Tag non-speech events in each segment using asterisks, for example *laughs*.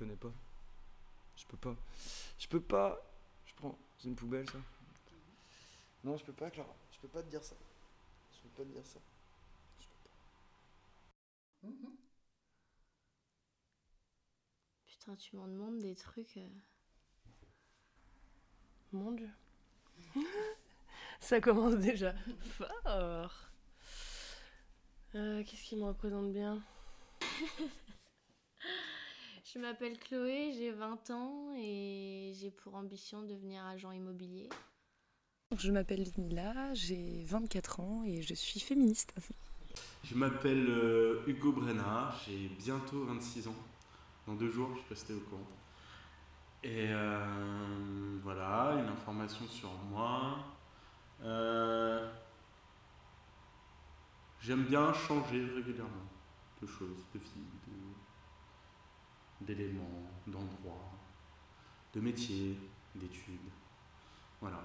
connais pas. Je peux pas. Je peux pas. Je prends. C'est une poubelle ça Non, je peux pas, Clara. Je peux pas te dire ça. Je peux pas te dire ça. Je peux pas. Putain, tu m'en demandes des trucs. euh. Mon dieu. *laughs* Ça commence déjà fort. Euh, Qu'est-ce qui me représente bien? *laughs* Je m'appelle Chloé, j'ai 20 ans et j'ai pour ambition de devenir agent immobilier. Je m'appelle Ludmila, j'ai 24 ans et je suis féministe. Je m'appelle euh, Hugo Brennard, j'ai bientôt 26 ans. Dans deux jours, je suis pas au courant. Et euh, voilà, une information sur moi. Euh, J'aime bien changer régulièrement de choses, de vie, de- d'éléments, d'endroits, de métiers, d'études. Voilà.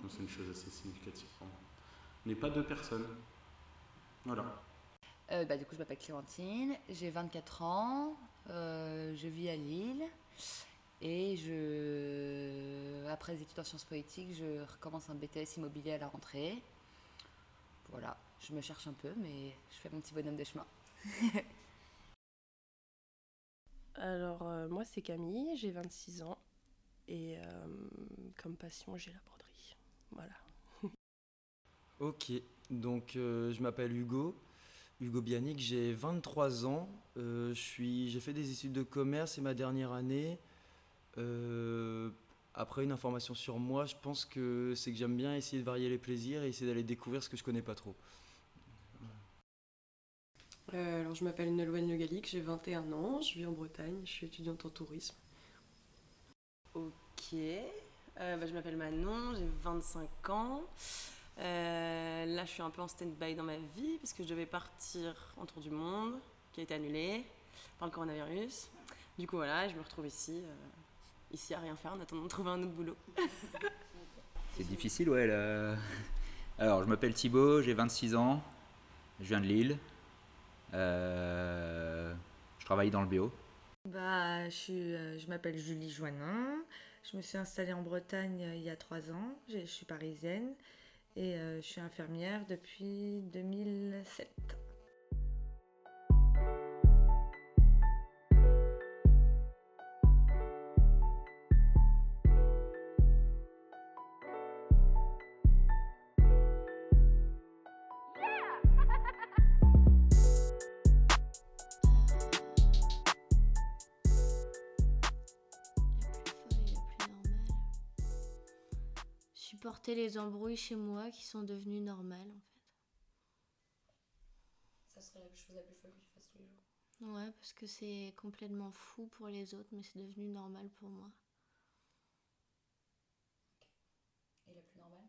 Donc c'est une chose assez significative pour moi. N'est pas deux personnes. Voilà. Euh, bah, du coup, je m'appelle Clémentine, j'ai 24 ans, euh, je vis à Lille et je, après les études en sciences politiques, je recommence un BTS immobilier à la rentrée. Voilà, je me cherche un peu, mais je fais mon petit bonhomme de chemin. *laughs* Alors, euh, moi, c'est Camille, j'ai 26 ans. Et euh, comme passion, j'ai la broderie. Voilà. *laughs* Ok, donc euh, je m'appelle Hugo, Hugo Bianic, j'ai 23 ans, j'ai fait des études de commerce, c'est ma dernière année. Après une information sur moi, je pense que c'est que j'aime bien essayer de varier les plaisirs et essayer d'aller découvrir ce que je connais pas trop. Euh, alors, je m'appelle Nolwenn Le Gallic, j'ai 21 ans, je vis en Bretagne, je suis étudiante en tourisme. Ok, Euh, bah, je m'appelle Manon, j'ai 25 ans. Euh, là, je suis un peu en stand-by dans ma vie parce que je devais partir en tour du monde, qui a été annulé par le coronavirus. Du coup, voilà, je me retrouve ici, euh, ici à rien faire en attendant de trouver un autre boulot. *laughs* C'est difficile, ouais. là. Alors, je m'appelle Thibaut, j'ai 26 ans, je viens de Lille. Euh, je travaille dans le bio. Bah, je, euh, je m'appelle Julie Joannin. Je me suis installée en Bretagne euh, il y a trois ans. Je, suis parisienne et je suis infirmière depuis 2007. Les embrouilles chez moi qui sont devenues normales en fait. Ça serait la chose la plus folle que tu fasses tous les jours. Ouais, parce que c'est complètement fou pour les autres, mais c'est devenu normal pour moi. Et la plus normale?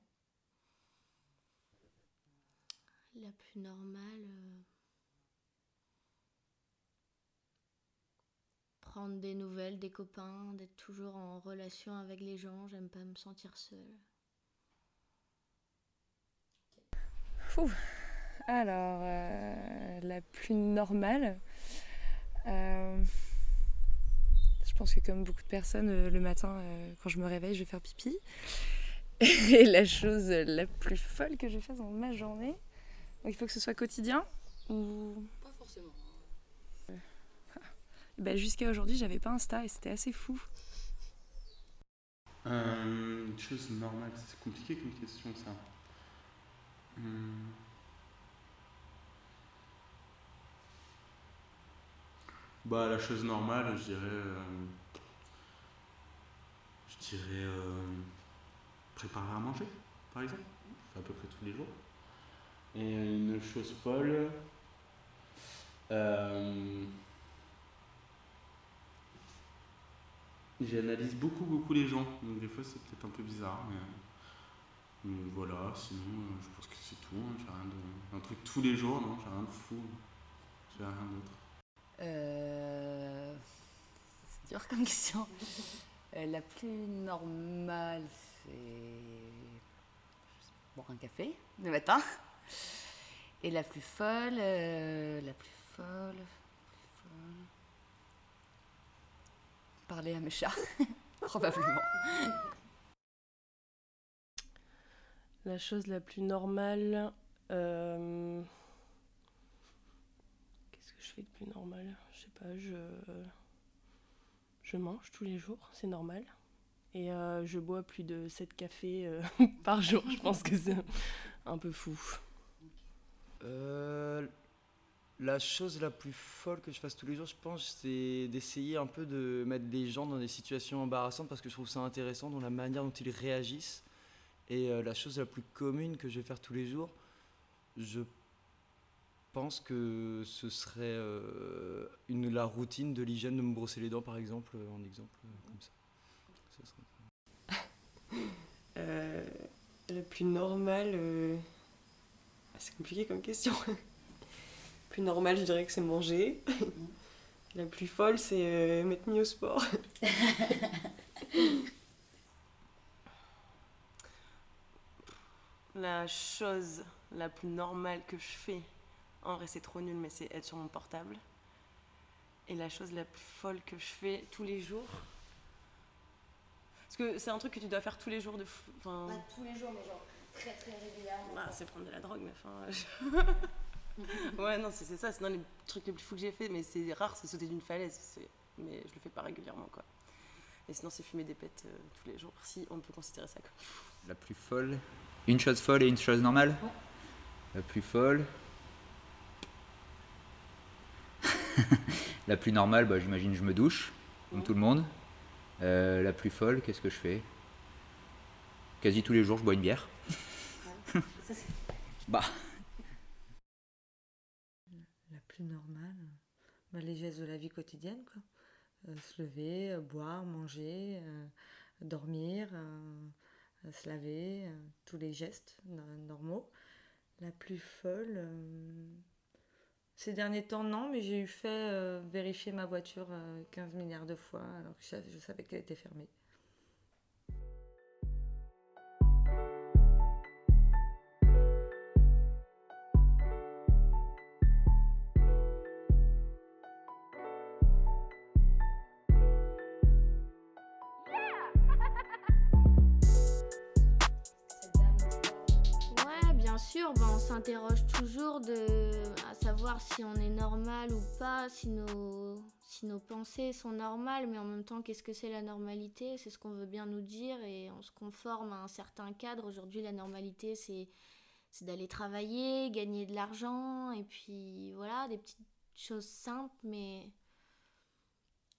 La plus normale. euh, Prendre des nouvelles des copains, d'être toujours en relation avec les gens, j'aime pas me sentir seule. Alors, euh, la plus normale. euh, je pense que comme beaucoup de personnes, euh, le matin, euh, quand je me réveille, je vais faire pipi. *laughs* Et la chose la plus folle que je fasse dans ma journée, donc il faut que ce soit quotidien ou Pas forcément. *laughs* bah, jusqu'à aujourd'hui, j'avais pas Insta et c'était assez fou. Euh, une chose normale, c'est compliqué comme question ça. Hmm. Bah la chose normale, je dirais, euh, je dirais euh, préparer à manger, par exemple. À peu près tous les jours. Et une chose folle, euh, J'analyse beaucoup, beaucoup les gens. Donc des fois, c'est peut-être un peu bizarre. Mais voilà, sinon, euh, je pense que c'est tout. hein. J'ai rien de... Un truc tous les jours, non J'ai rien de fou. J'ai rien d'autre. Euh, C'est dur comme question. Euh, la plus normale, c'est boire un café le matin. Et la plus folle, euh, la plus folle, la plus folle. parler à mes chats, *laughs* probablement. La chose la plus normale. euh, Qu'est-ce que je fais de plus normal? Je sais pas, je. Je mange tous les jours, c'est normal. Et euh, je bois plus de 7 cafés euh, *laughs* par jour. Je pense que c'est un peu fou. La chose la plus folle que je fasse tous les jours, je pense, c'est d'essayer un peu de mettre les gens dans des situations embarrassantes parce que je trouve ça intéressant dans la manière dont ils réagissent. Et euh, la chose la plus commune que je vais faire tous les jours, je pense que ce serait euh, une, la routine de l'hygiène de me brosser les dents, par exemple, euh, en exemple comme ça. Serait- *laughs* Euh, le plus normal. euh, ah, C'est compliqué comme question. le *laughs* plus normal, je dirais que c'est manger. *laughs* La plus folle, c'est euh, m'être mis au sport. La chose la plus normale que je fais, en vrai c'est trop nul, mais c'est être sur mon portable. Et la chose la plus folle que je fais tous les jours. Parce que c'est un truc que tu dois faire tous les jours de fou. Enfin, tous les jours, mais genre très très régulièrement. bah, c'est prendre de la drogue, mais enfin. je- *laughs* ouais, non, c'est c'est ça, c'est dans les trucs les plus fous que j'ai fait, mais c'est rare, c'est sauter d'une falaise. Mais je le fais pas régulièrement, quoi. Et sinon, c'est fumer des pètes euh, tous les jours, si on peut considérer ça comme. La plus folle. Une chose folle et une chose normale La plus folle. *laughs* la plus normale, bah, j'imagine je me douche, comme tout le monde. Euh, la plus folle, qu'est-ce que je fais? Quasi tous les jours, je bois une bière. *laughs* bah, La plus normale, bah, les gestes de la vie quotidienne, quoi. Euh, se lever, euh, boire, manger, euh, dormir, se laver, euh, tous les gestes no- normaux. La plus folle, euh, ces derniers temps, non, mais j'ai eu fait euh, vérifier ma voiture euh, 15 milliards de fois alors que je savais qu'elle était fermée. On s'interroge toujours de, à savoir si on est normal ou pas, si nos, si nos pensées sont normales, mais en même temps, qu'est-ce que c'est la normalité? C'est ce qu'on veut bien nous dire et on se conforme à un certain cadre. Aujourd'hui, la normalité, c'est, c'est d'aller travailler, gagner de l'argent, et puis voilà, des petites choses simples, mais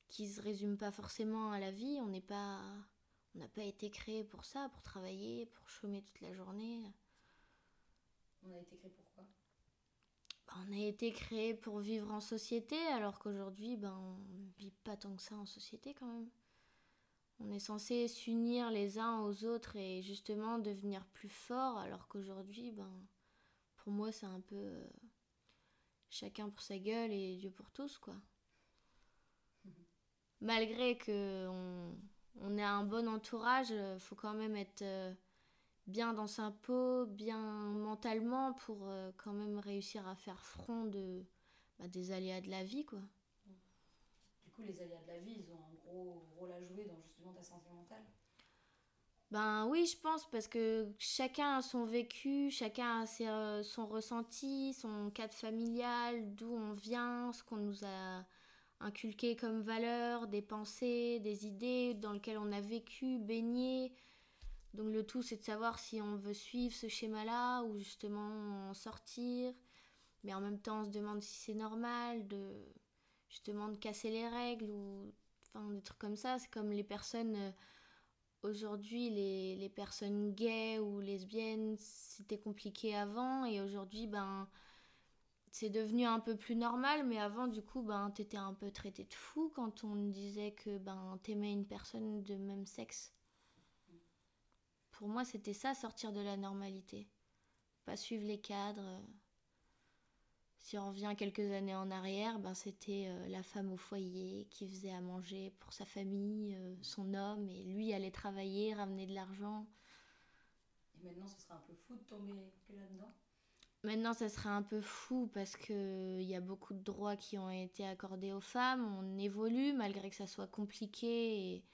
qui se résument pas forcément à la vie. On n'est pas, on n'a pas été créé pour ça, pour travailler, pour chômer toute la journée. On a été créé pourquoi Bah, On a été créé pour vivre en société, alors qu'aujourd'hui, ben, on ne vit pas tant que ça en société quand même. On est censé s'unir les uns aux autres et justement devenir plus fort, alors qu'aujourd'hui, ben, pour moi, c'est un peu euh, chacun pour sa gueule et Dieu pour tous, quoi. *laughs* Malgré que on, on ait un bon entourage, euh, faut quand même être euh, bien dans sa peau, bien mentalement pour euh, quand même réussir à faire front de, bah, des aléas de la vie, quoi. Du coup, les aléas de la vie, ils ont un gros rôle à jouer dans justement ta santé mentale. Ben oui, je pense, parce que chacun a son vécu, chacun a ses, euh, son ressenti, son cadre familial, d'où on vient, ce qu'on nous a inculqué comme valeurs, des pensées, des idées dans lesquelles on a vécu, baigné. Donc le tout, c'est de savoir si on veut suivre ce schéma-là ou justement en sortir. Mais en même temps, on se demande si c'est normal de justement de casser les règles ou enfin des trucs comme ça. C'est comme les personnes... euh, Aujourd'hui, les, les personnes gays ou lesbiennes, c'était compliqué avant et aujourd'hui, ben, c'est devenu un peu plus normal. Mais avant, du coup, ben, t'étais un peu traité de fou quand on disait que ben, t'aimais une personne de même sexe. Pour moi, c'était ça, sortir de la normalité. Pas suivre les cadres. Si on revient quelques années en arrière, ben, c'était euh, la femme au foyer qui faisait à manger pour sa famille, euh, son homme, et lui allait travailler, ramener de l'argent. Et maintenant, ce serait un peu fou de tomber là-dedans? Maintenant, ça serait un peu fou parce qu'il y a beaucoup de droits qui ont été accordés aux femmes. On évolue malgré que ça soit compliqué et,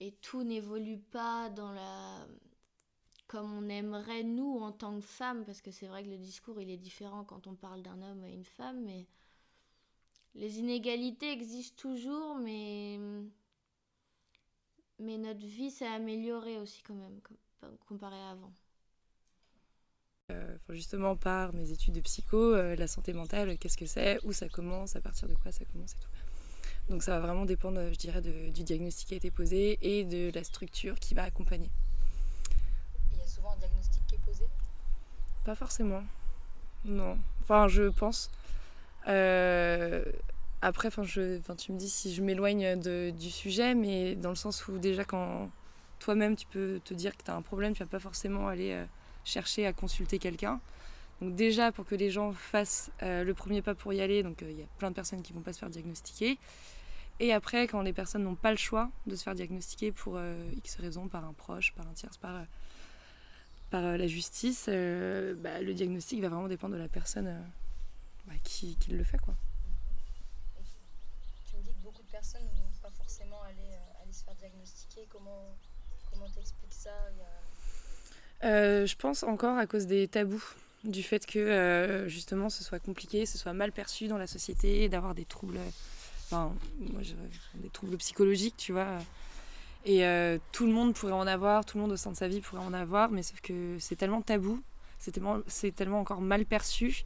et tout n'évolue pas dans la comme on aimerait nous en tant que femmes parce que c'est vrai que le discours il est différent quand on parle d'un homme et une femme mais les inégalités existent toujours mais mais notre vie s'est améliorée aussi quand même comparé à avant. Euh, justement par mes études de psycho, euh, la santé mentale, qu'est-ce que c'est, où ça commence, à partir de quoi ça commence et tout? Donc ça va vraiment dépendre, je dirais, du diagnostic qui a été posé et de la structure qui va accompagner. Il y a souvent un diagnostic qui est posé? Pas forcément. Non. Enfin, je pense. Euh, après, enfin, je, enfin, tu me dis si je m'éloigne du sujet, mais dans le sens où déjà quand toi-même tu peux te dire que tu as un problème, tu vas pas forcément aller chercher à consulter quelqu'un. Donc déjà pour que les gens fassent euh, le premier pas pour y aller, donc euh, il y a plein de personnes qui vont pas se faire diagnostiquer. Et après, quand les personnes n'ont pas le choix de se faire diagnostiquer pour euh, X raisons, par un proche, par un tierce, par, par la justice, bah, le diagnostic va vraiment dépendre de la personne bah, qui, qui, le fait. Quoi. Tu me dis que beaucoup de personnes ne vont pas forcément aller, aller se faire diagnostiquer. Comment t'expliques ça? Euh, je pense encore à cause des tabous, du fait que euh, justement ce soit compliqué, ce soit mal perçu dans la société, d'avoir des troubles, enfin, moi, des troubles psychologiques, tu vois. Et euh, tout le monde pourrait en avoir, tout le monde au sein de sa vie pourrait en avoir, mais sauf que c'est tellement tabou, c'est tellement, tellement encore mal perçu,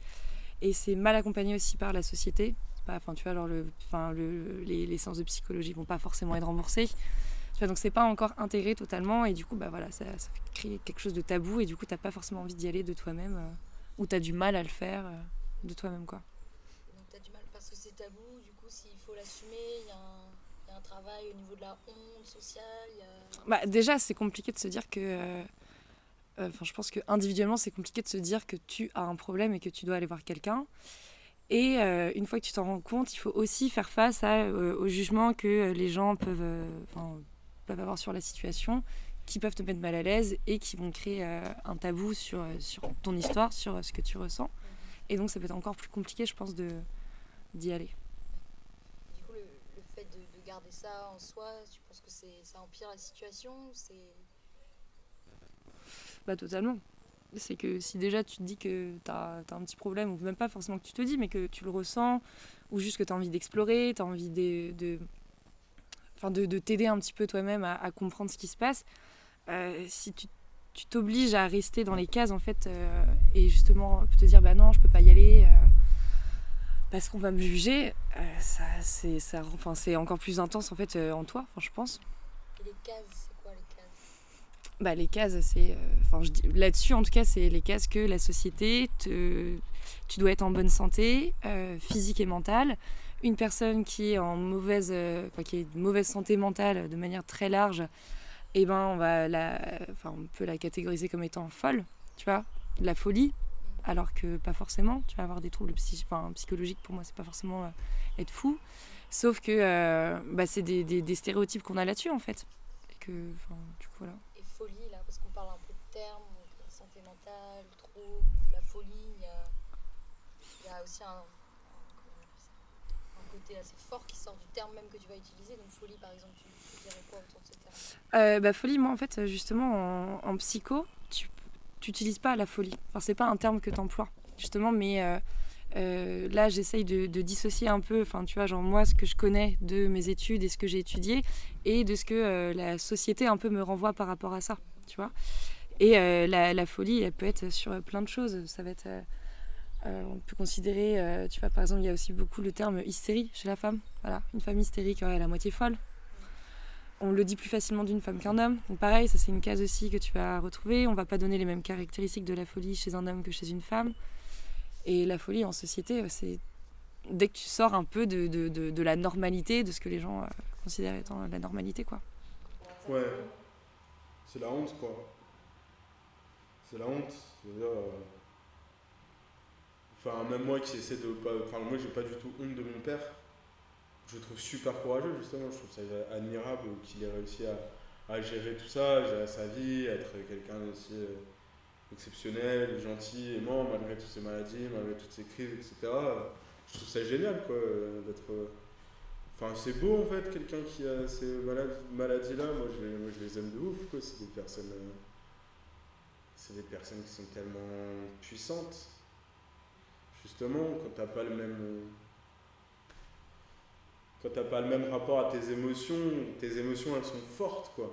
et c'est mal accompagné aussi par la société. Enfin, tu vois, alors enfin, le, les, les séances de psychologie vont pas forcément être remboursées. Donc c'est pas encore intégré totalement et du coup bah voilà ça, ça fait créer quelque chose de tabou et du coup t'as pas forcément envie d'y aller de toi-même euh, ou t'as du mal à le faire euh, de toi-même quoi. Donc t'as du mal parce que c'est tabou, du coup s'il faut l'assumer, il y, a un travail au niveau de la honte sociale. Bah déjà c'est compliqué de se dire que euh, Enfin, je pense que individuellement, c'est compliqué de se dire que tu as un problème et que tu dois aller voir quelqu'un. Et une fois que tu t'en rends compte, il faut aussi faire face à, au jugement que les gens peuvent, peuvent avoir sur la situation, qui peuvent te mettre mal à l'aise et qui vont créer euh, un tabou sur, euh, sur ton histoire, sur euh, ce que tu ressens. Et donc ça peut être encore plus compliqué, je pense, d'y aller. Du coup, le, fait de, garder ça en soi, tu penses que ça empire la situation Bah totalement. C'est que si déjà tu te dis que tu as, as, un petit problème, ou même pas forcément que tu te dis, mais que tu le ressens, ou juste que tu as envie d'explorer, tu as envie de, de de, t'aider un petit peu toi-même à, comprendre ce qui se passe. Euh, si tu t'obliges à rester dans les cases en fait euh, et justement te dire bah non je peux pas y aller euh, parce qu'on va me juger ça c'est ça enfin c'est encore plus intense en fait en toi enfin je pense. Et les cases c'est quoi les cases? Bah les cases c'est enfin là-dessus en tout cas c'est les cases que la société te tu dois être en bonne santé physique et mentale. Une personne qui est en mauvaise, euh, qui est mauvaise santé mentale de manière très large, et eh ben on va la, enfin on peut la catégoriser comme étant folle, tu vois, de la folie, alors que pas forcément. Tu vas avoir des troubles psychologiques. Pour moi, c'est pas forcément euh, être fou, sauf que euh, bah, c'est des, des, stéréotypes qu'on a là-dessus en fait. Et que, du coup voilà. Et folie là, parce qu'on parle un peu de termes, santé mentale, trouble, la folie, il y a aussi un assez fort qui sort du terme même que tu vas utiliser. Donc folie, par exemple, tu, dirais quoi autour de ce terme? Euh, bah, Folie, moi, en fait, justement, en, psycho, tu n'utilises pas la folie. Enfin, c'est pas un terme que tu emploies, justement, mais... Euh, euh, là, j'essaye de, dissocier un peu, enfin, tu vois, genre moi, ce que je connais de mes études et ce que j'ai étudié, et de ce que la société un peu me renvoie par rapport à ça, tu vois. Et la, la, folie, elle peut être sur plein de choses. Ça va être euh, on peut considérer, euh, tu vois, par exemple, il y a aussi beaucoup le terme hystérie chez la femme. Voilà, une femme hystérique, elle est la moitié folle. On le dit plus facilement d'une femme qu'un homme. Pareil, ça c'est une case aussi que tu vas retrouver. On va pas donner les mêmes caractéristiques de la folie chez un homme que chez une femme. Et la folie en société, euh, c'est dès que tu sors un peu de, la normalité, de ce que les gens considèrent étant la normalité, quoi. Ouais, c'est la honte, quoi. C'est la honte. C'est-à-dire, Enfin, même moi qui essaie de. Enfin, moi, j'ai pas du tout honte de mon père. Je trouve super courageux, justement. Je trouve ça admirable qu'il ait réussi à, gérer tout ça, gérer sa vie, être quelqu'un aussi, exceptionnel, gentil, aimant, malgré toutes ses maladies, malgré toutes ses crises, etc. Je trouve ça génial, quoi, d'être. Enfin, c'est beau en fait, quelqu'un qui a ces maladies-là. Moi je, moi, je les aime de ouf, quoi. C'est des personnes. C'est des personnes qui sont tellement puissantes. Justement, quand t'as pas le même. Quand t'as pas le même rapport à tes émotions, tes émotions elles sont fortes, quoi.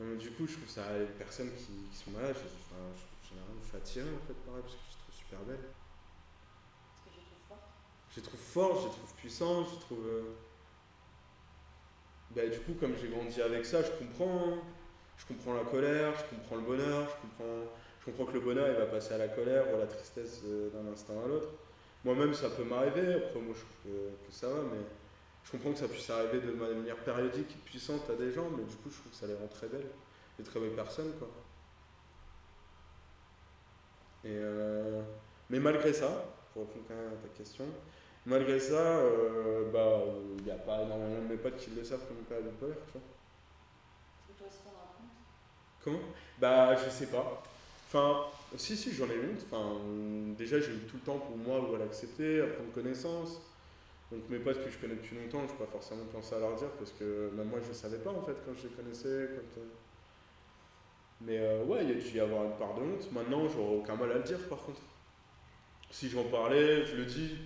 du coup, je trouve ça, les personnes qui, qui sont malades, je, enfin, je, je, suis attiré en fait par elles parce que je trouve super belle. Je les trouve fortes, je les trouve puissantes, je trouve. Euh, bah, du coup, comme j'ai grandi avec ça, je comprends. Je comprends la colère, je comprends le bonheur, je comprends, je comprends que le bonheur il va passer à la colère ou à la tristesse euh, d'un instant à l'autre. Moi-même, ça peut m'arriver, après, moi je trouve que, ça va, mais je comprends que ça puisse arriver de manière périodique et puissante à des gens, mais du coup, je trouve que ça les rend très belles, des très belles personnes, quoi. Et euh, mais malgré ça, pour répondre quand même à ta question, malgré ça, euh, bah, il n'y a pas énormément de mes potes qui le savent comme une période bipolaire, tu vois. Comment? Bah, je sais pas. Enfin, si, si, j'en ai honte. Enfin, déjà, j'ai eu tout le temps pour moi à l'accepter, à prendre connaissance. Donc, mes potes que je connais depuis longtemps, je n'ai pas forcément pensé à leur dire parce que même moi, je ne savais pas en fait quand je les connaissais. Quand, euh. Mais euh, ouais, il y a dû y avoir une part de honte. Maintenant, j'aurais aucun mal à le dire par contre. Si j'en parlais, je le dis,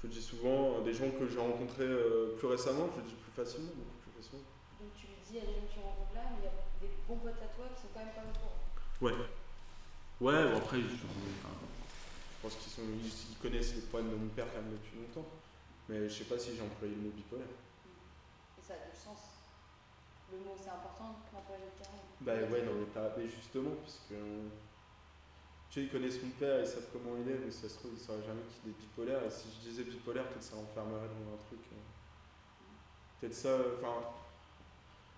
je le dis souvent, des gens que j'ai rencontrés euh, plus récemment, je le dis plus facilement, beaucoup plus facilement. Donc tu le dis à des gens que tu rencontres là, mais il y a des bons potes à toi qui sont quand même pas au courant. Ouais. Ouais, bon après, je, pense qu'ils sont, ils, connaissent les problèmes de mon père quand même depuis longtemps. Mais je sais pas si j'ai employé le mot bipolaire. Et ça a du sens. Le mot c'est important qu'employer le terme. Bah ouais, non mais, justement, parce que tu sais, ils connaissent mon père, ils savent comment il est, mais ça se trouve, ils ne sauraient jamais qu'il est bipolaire. Et si je disais bipolaire, peut-être ça enfermerait dans un truc. Euh. Peut-être ça, enfin.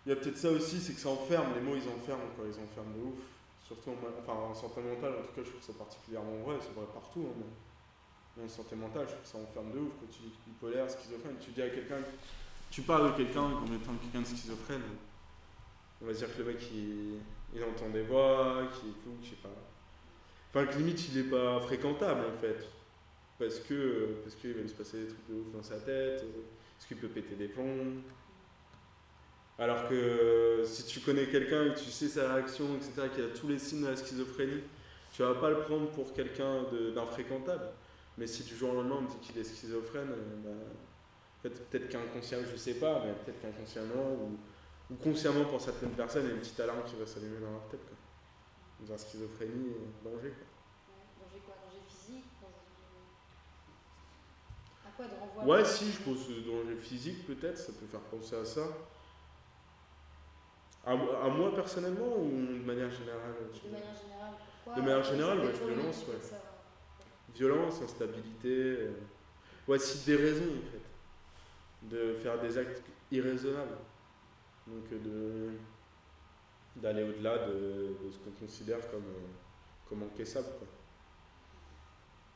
Il y a peut-être ça aussi, c'est que ça enferme, les mots ils enferment, quoi, ils enferment de ouf. Surtout en, enfin, en santé mentale, en tout cas, je trouve ça particulièrement vrai, c'est vrai partout. Hein, mais en santé mentale, je trouve ça enferme de ouf. Quand tu dis bipolaire, schizophrène, tu dis à quelqu'un, tu parles de quelqu'un comme étant quelqu'un de schizophrène, on va dire que le mec il, il entend des voix, qui est fou, je sais pas Enfin, que limite, il n'est pas fréquentable en fait. Parce que parce qu'il va se passer des trucs de ouf dans sa tête, parce qu'il peut péter des plombs. Alors que si tu connais quelqu'un et que tu sais sa réaction, etc., qui a tous les signes de la schizophrénie, tu vas pas le prendre pour quelqu'un d'infréquentable. Mais si du jour au lendemain on me dit qu'il est schizophrène, euh, bah, peut-être qu'inconsciemment, je sais pas, mais peut-être qu'inconsciemment ou, ou, consciemment pour certaines personnes, il y a une petite alarme qui va s'allumer dans leur tête. Quoi dans la schizophrénie, danger. Quoi. danger quoi Danger physique À quoi de renvoi Ouais, si, je pense danger physique peut-être, ça peut faire penser à ça. À, à, moi personnellement ou de manière générale De manière générale, pourquoi De manière générale, ouais, violence, ouais. Violence, instabilité. Euh... Ouais, si des raisons en fait. De faire des actes irraisonnables. Donc de d'aller au-delà de, ce qu'on considère comme, euh, comme encaissable, quoi.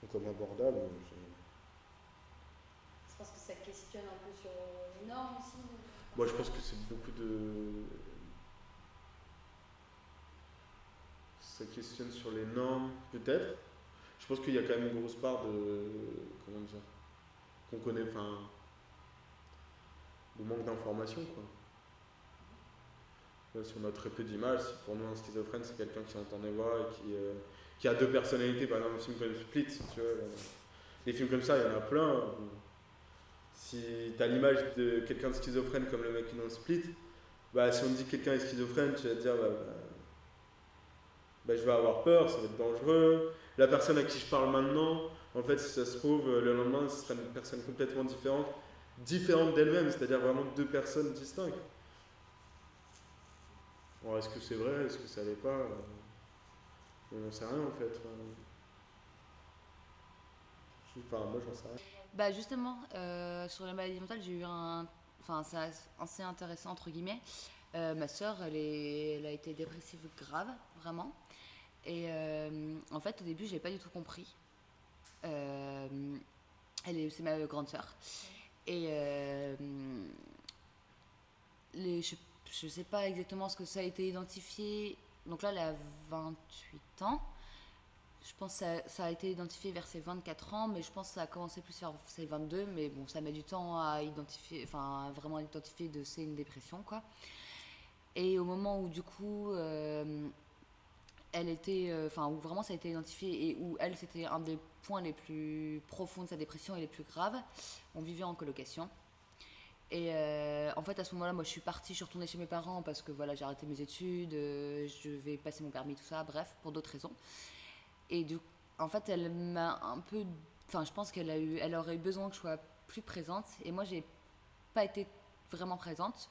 Ou comme abordable. C'est parce que ça questionne un peu sur les normes aussi Moi, je pense que c'est beaucoup de. Ça questionne sur les normes, peut-être. Je pense qu'il y a quand même une grosse part de. Comment dire Qu'on connaît, enfin. de manque d'information, quoi si on a très peu d'images, pour nous un schizophrène c'est quelqu'un qui entend des voix et qui, euh, qui a deux personnalités, par exemple un film comme Split, tu veux. Des films comme ça, il y en a plein. Si tu as l'image de quelqu'un de schizophrène comme le mec dans Split, bah, si on dit que quelqu'un est schizophrène, tu vas te dire bah, bah, bah, je vais avoir peur, ça va être dangereux. La personne à qui je parle maintenant, en fait, si ça se trouve, le lendemain, ce sera une personne complètement différente, différente d'elle-même, c'est-à-dire vraiment deux personnes distinctes est-ce que c'est vrai Est-ce que ça l'est pas? On n'en sait rien en fait. Enfin, moi j'en sais rien. Bah justement, euh, sur la maladie mentale, j'ai eu un. Enfin, c'est assez intéressant entre guillemets. Euh, ma soeur, elle, elle a été dépressive grave, vraiment. Et en fait, au début, je n'ai pas du tout compris. elle est, c'est ma grande soeur. Et les, je je sais pas exactement ce que ça a été identifié Donc là, elle a 28 ans. Je pense que ça, a été identifié vers ses 24 ans, mais je pense que ça a commencé plus vers ses 22. Mais bon, ça met du temps à identifier, enfin, vraiment identifier de c'est une dépression, quoi. Et au moment où, du coup, euh, elle était, euh, enfin, où vraiment ça a été identifié et où elle, c'était un des points les plus profonds de sa dépression et les plus graves, on vivait en colocation. Et euh, en fait, à ce moment-là, moi, je suis partie, je suis retournée chez mes parents parce que voilà, j'ai arrêté mes études, euh, je vais passer mon permis, tout ça, bref, pour d'autres raisons. Et du, en fait, elle m'a un peu, enfin, je pense qu'elle a eu, elle aurait eu besoin que je sois plus présente. Et moi, j'ai pas été vraiment présente,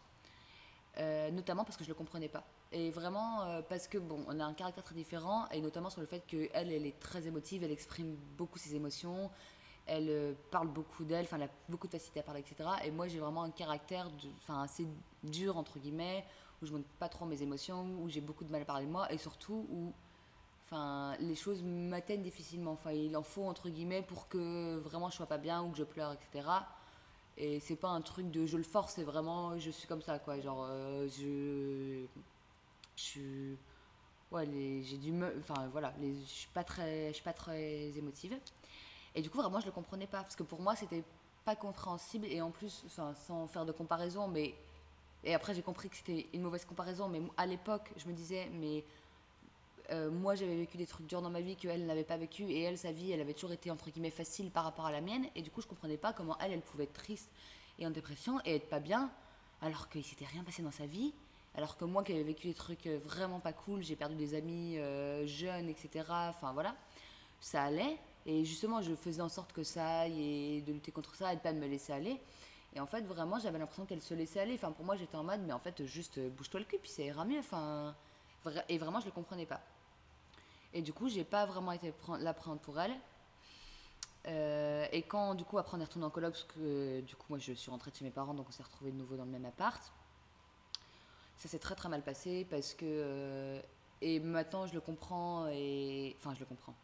notamment parce que je le comprenais pas. Et vraiment euh, parce que bon, on a un caractère très différent, et notamment sur le fait qu'elle, elle est très émotive, elle exprime beaucoup ses émotions, elle euh, parle beaucoup d'elle, enfin, elle a beaucoup de facilité à parler, etc. Et moi, j'ai vraiment un caractère enfin, assez dur, entre guillemets, où je montre pas trop mes émotions, où j'ai beaucoup de mal à parler de moi, et surtout où les choses m'atteignent difficilement. Enfin, il en faut, entre guillemets, pour que vraiment je sois pas bien ou que je pleure, etc. Et c'est pas un truc de je le force, c'est vraiment je suis comme ça, quoi. Genre, euh, je. Je. Ouais, j'ai du. Enfin, voilà, je suis pas très, je suis pas très émotive. Et du coup, vraiment, je le comprenais pas. Parce que pour moi, c'était pas compréhensible. Et en plus, sans faire de comparaison, mais. Et après, j'ai compris que c'était une mauvaise comparaison. Mais à l'époque, je me disais, mais. euh, moi, j'avais vécu des trucs durs dans ma vie qu'elle n'avait pas vécu. Et elle, sa vie, elle avait toujours été, entre guillemets, facile par rapport à la mienne. Et du coup, je comprenais pas comment elle, elle pouvait être triste et en dépression et être pas bien. Alors qu'il s'était rien passé dans sa vie. Alors que moi, qui avais vécu des trucs euh, vraiment pas cool, j'ai perdu des amis euh, jeunes, etc. Enfin, voilà. Ça allait. Et justement, je faisais en sorte que ça aille et de lutter contre ça et de pas me laisser aller. Et en fait, vraiment, j'avais l'impression qu'elle se laissait aller. Enfin, pour moi, j'étais en mode, mais en fait, juste euh, bouge-toi le cul, puis ça ira mieux. Enfin, et vraiment, je le comprenais pas. Et du coup, j'ai pas vraiment été la prendre pour elle. Et quand, du coup, après, on est retourné en coloc, parce que du coup, moi, je suis rentrée chez mes parents, donc on s'est retrouvés de nouveau dans le même appart. Ça s'est très très mal passé parce que. euh, et maintenant, je le comprends et. Enfin, je le comprends.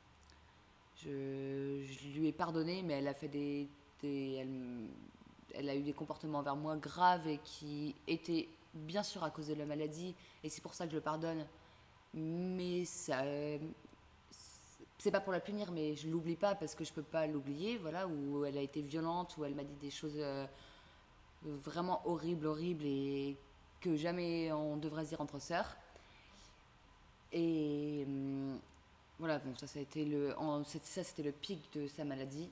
Je, lui ai pardonné, mais elle a fait des. des- elle, elle a eu des comportements envers moi graves et qui étaient bien sûr à cause de la maladie, et c'est pour ça que je le pardonne. Mais ça. C'est pas pour la punir, mais je l'oublie pas parce que je peux pas l'oublier, voilà, où elle a été violente, où elle m'a dit des choses euh, vraiment horribles, horribles, et que jamais on devrait se dire entre sœurs. Et hum, voilà, bon, ça, ça a été le, ça, c'était le pic de sa maladie.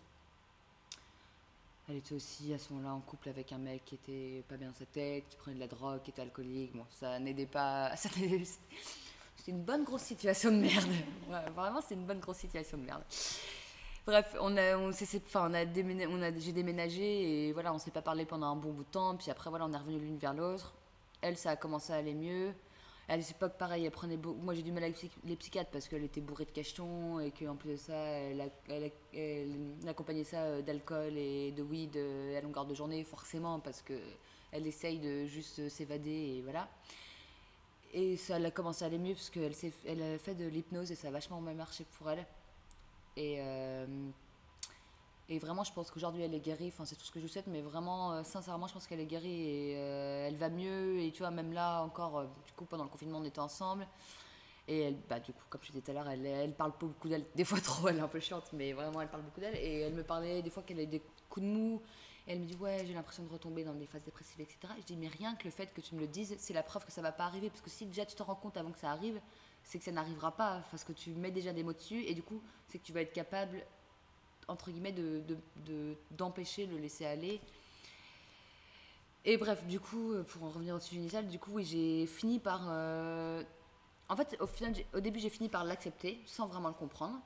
Elle était aussi à ce moment-là en couple avec un mec qui était pas bien dans sa tête, qui prenait de la drogue, qui était alcoolique. Bon, ça n'aidait pas. *laughs* C'était une bonne grosse situation de merde. *laughs* Vraiment, c'est une bonne grosse situation de merde. Bref, on a, on s'est- enfin, on a déménagé, on a, j'ai déménagé et voilà, on s'est pas parlé pendant un bon bout de temps. Puis après, voilà, on est revenu l'une vers l'autre. Elle, ça a commencé à aller mieux. À l'époque, pareil, elle prenait beau- Moi, j'ai du mal avec les psychiatres parce qu'elle était bourrée de cachetons et qu'en plus de ça, elle, accompagnait ça euh, d'alcool et de weed euh, à longueur de journée, forcément, parce que elle essaye de juste euh, s'évader et voilà. Et ça a commencé à aller mieux parce qu'elle elle a fait de l'hypnose et ça a vachement bien marché pour elle. Et, et vraiment, je pense qu'aujourd'hui, elle est guérie. Enfin, c'est tout ce que je souhaite, mais vraiment, euh, sincèrement, je pense qu'elle est guérie et euh, elle va mieux. Et tu vois, même là, encore, euh, du coup, pendant le confinement, on était ensemble. Et bah, du coup, comme je disais tout à l'heure, elle, elle parle pas beaucoup d'elle. Des fois *laughs* trop, elle est un peu chiante, mais vraiment, elle parle beaucoup d'elle. Et elle me parlait des fois qu'elle a eu des coups de mou. Et elle me dit, ouais, j'ai l'impression de retomber dans des phases dépressives, etc. Et je dis, mais rien que le fait que tu me le dises, c'est la preuve que ça va pas arriver. Parce que si déjà tu te rends compte avant que ça arrive, c'est que ça n'arrivera pas. Parce que tu mets déjà des mots dessus. Et du coup, c'est que tu vas être capable, entre guillemets, de, de- de- d'empêcher le laisser aller. Et bref, du coup, euh, pour en revenir au sujet initial, du coup, oui, j'ai fini par. euh, En fait, au, début, j'ai fini par l'accepter, sans vraiment le comprendre,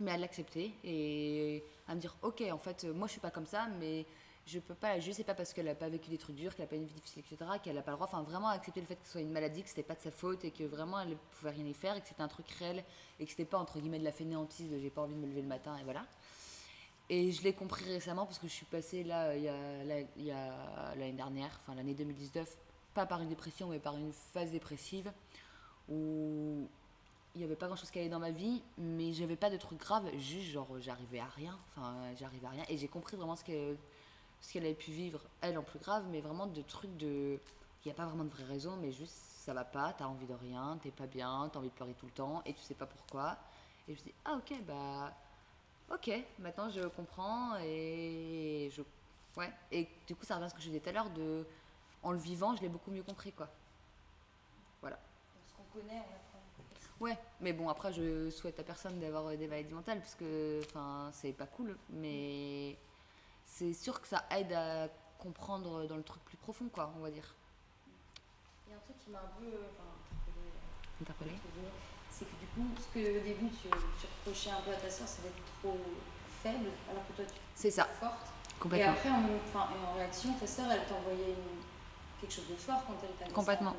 mais à l'accepter et à me dire, ok, en fait, moi, je suis pas comme ça, mais je peux pas juger, c'est pas parce qu'elle a pas vécu des trucs durs, qu'elle a pas une vie difficile, etc., qu'elle a pas le droit. Enfin, vraiment accepter le fait que ce soit une maladie, que c'était pas de sa faute et que vraiment elle pouvait rien y faire et que c'était un truc réel et que c'était pas entre guillemets de la fainéantise de j'ai pas envie de me lever le matin et voilà. Et je l'ai compris récemment parce que je suis passée là, il y a la- il y a l'année dernière, enfin l'année 2019, pas par une dépression, mais par une phase dépressive où il n'y avait pas grand chose qui allait dans ma vie, mais j'avais pas de trucs graves, juste genre j'arrivais à rien, enfin j'arrivais à rien. Et j'ai compris vraiment ce que- ce qu'elle avait pu vivre, elle en plus grave, mais vraiment de trucs de. Il n'y a pas vraiment de vraie raison, mais juste ça va pas, t'as envie de rien, t'es pas bien, t'as envie de pleurer tout le temps et tu sais pas pourquoi. Et je me dit, ah ok, bah ok, maintenant je comprends et je. Ouais, et du coup ça revient à ce que je disais tout à l'heure, de... en le vivant, je l'ai beaucoup mieux compris quoi. Voilà. Ce qu'on connaît, on apprend. Ouais, mais bon, après, je souhaite à personne d'avoir des maladies mentales parce que enfin, c'est pas cool, mais c'est sûr que ça aide à comprendre dans le truc plus profond, quoi, on va dire. Il y a un truc qui m'a un peu euh, enfin, interpellée, Interpellé guillemets, c'est que du coup, ce que au début tu, tu reprochais un peu à ta soeur, c'est d'être trop faible, alors que toi tu C'est ça, es forte. Et complètement. après, en, enfin, et en réaction, ta soeur, elle t'envoyait quelque chose de fort quand elle t'a Complètement.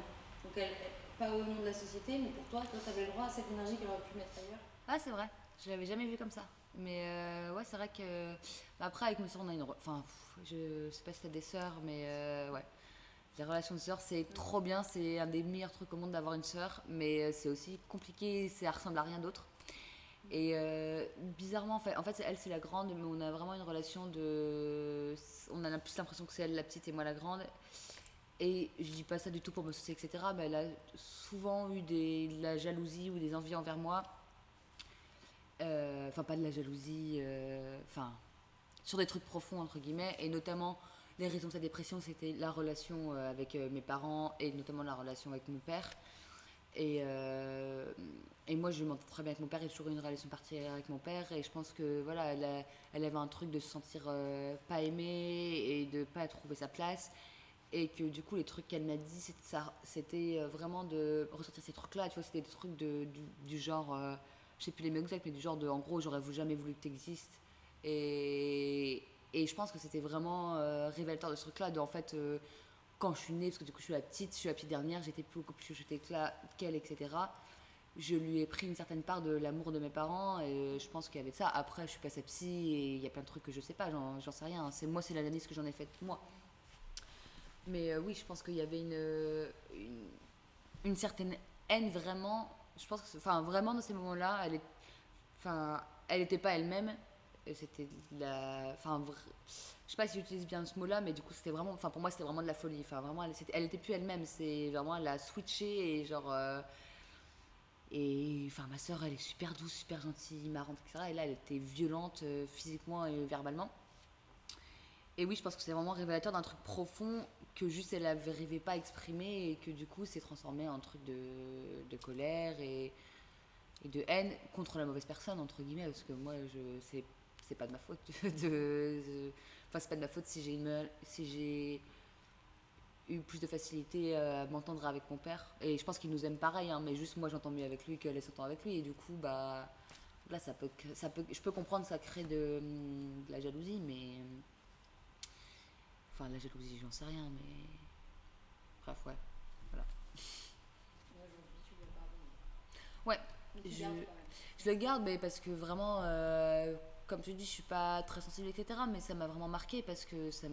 Donc, elle, pas au nom de la société, mais pour toi, toi, t'avais le droit à cette énergie qu'elle aurait pu mettre ailleurs. Ah, c'est vrai, je l'avais jamais vu comme ça. Mais euh, ouais, c'est vrai que. bah, après, avec mes soeurs, on a une. Enfin, je sais pas si t'as des sœurs, mais euh, ouais. Les relations de sœurs, c'est trop bien, c'est un des meilleurs trucs au monde d'avoir une sœur, mais euh, c'est aussi compliqué, ça ressemble à rien d'autre. Et euh, bizarrement, en fait, elle, c'est la grande, mais on a vraiment une relation de. On a plus l'impression que c'est elle la petite et moi la grande. Et je dis pas ça du tout pour me soucier, etc. Mais elle a souvent eu de la jalousie ou des envies envers moi. Euh, Enfin, pas de la jalousie, enfin, sur des trucs profonds, entre guillemets. Et notamment, les raisons de sa dépression, c'était la relation euh, avec euh, mes parents et notamment la relation avec mon père. Et, euh, et moi, je m'entends très bien avec mon père, j'ai toujours eu une relation particulière avec mon père. Et je pense que voilà, elle, avait un truc de se sentir pas aimée et de pas trouver sa place. Et que du coup, les trucs qu'elle m'a dit, c'était vraiment de ressortir ces trucs-là. Tu vois, c'était des trucs du, genre, euh, je sais plus les mots exacts, mais du genre de, en gros, j'aurais jamais voulu que tu existes. Et, et je pense que c'était vraiment euh, révélateur de ce truc-là. De, en fait, euh, quand je suis née, parce que du coup, je suis la petite, je suis la petite dernière, j'étais plus que là- qu'elle, etc. Je lui ai pris une certaine part de l'amour de mes parents et je pense qu'il y avait de ça. Après, je suis pas sa psy et il y a plein de trucs que je sais pas, j'en sais rien. C'est moi, c'est l'analyse que j'en ai faite moi. Mais euh, oui, je pense qu'il y avait une, euh, une, certaine haine vraiment. Je pense que, enfin, vraiment dans ces moments-là, elle est, enfin, elle n'était pas elle-même. C'était la, enfin, je sais pas si j'utilise bien ce mot-là, mais du coup, c'était vraiment, enfin, pour moi, c'était vraiment de la folie. Enfin, vraiment, elle était plus elle-même. C'est vraiment, elle a switché et genre. euh, et enfin, ma soeur, elle est super douce, super gentille, marrante, etc. Et là, elle était violente euh, physiquement et verbalement. Et oui, je pense que c'est vraiment révélateur d'un truc profond que juste elle n'arrivait pas à exprimer et que du coup, c'est transformé en truc de, de colère et, et de haine contre la mauvaise personne, entre guillemets, parce que moi, je c'est c'est pas de ma faute. *laughs* De, de- enfin, c'est pas de ma faute si j'ai une- si j'ai eu plus de facilité à m'entendre avec mon père. Et je pense qu'il nous aime pareil, hein, mais juste moi j'entends mieux avec lui qu'elle s'entend avec lui. Et du coup, bah, là, ça peut, ça peut, je peux comprendre que ça crée de, de la jalousie, mais. Enfin, la jalousie, j'en sais rien, mais. Bref, ouais. Voilà. Ouais, je, je le garde mais parce que vraiment, euh, comme tu dis, je suis pas très sensible, etc. Mais ça m'a vraiment marqué parce que ça,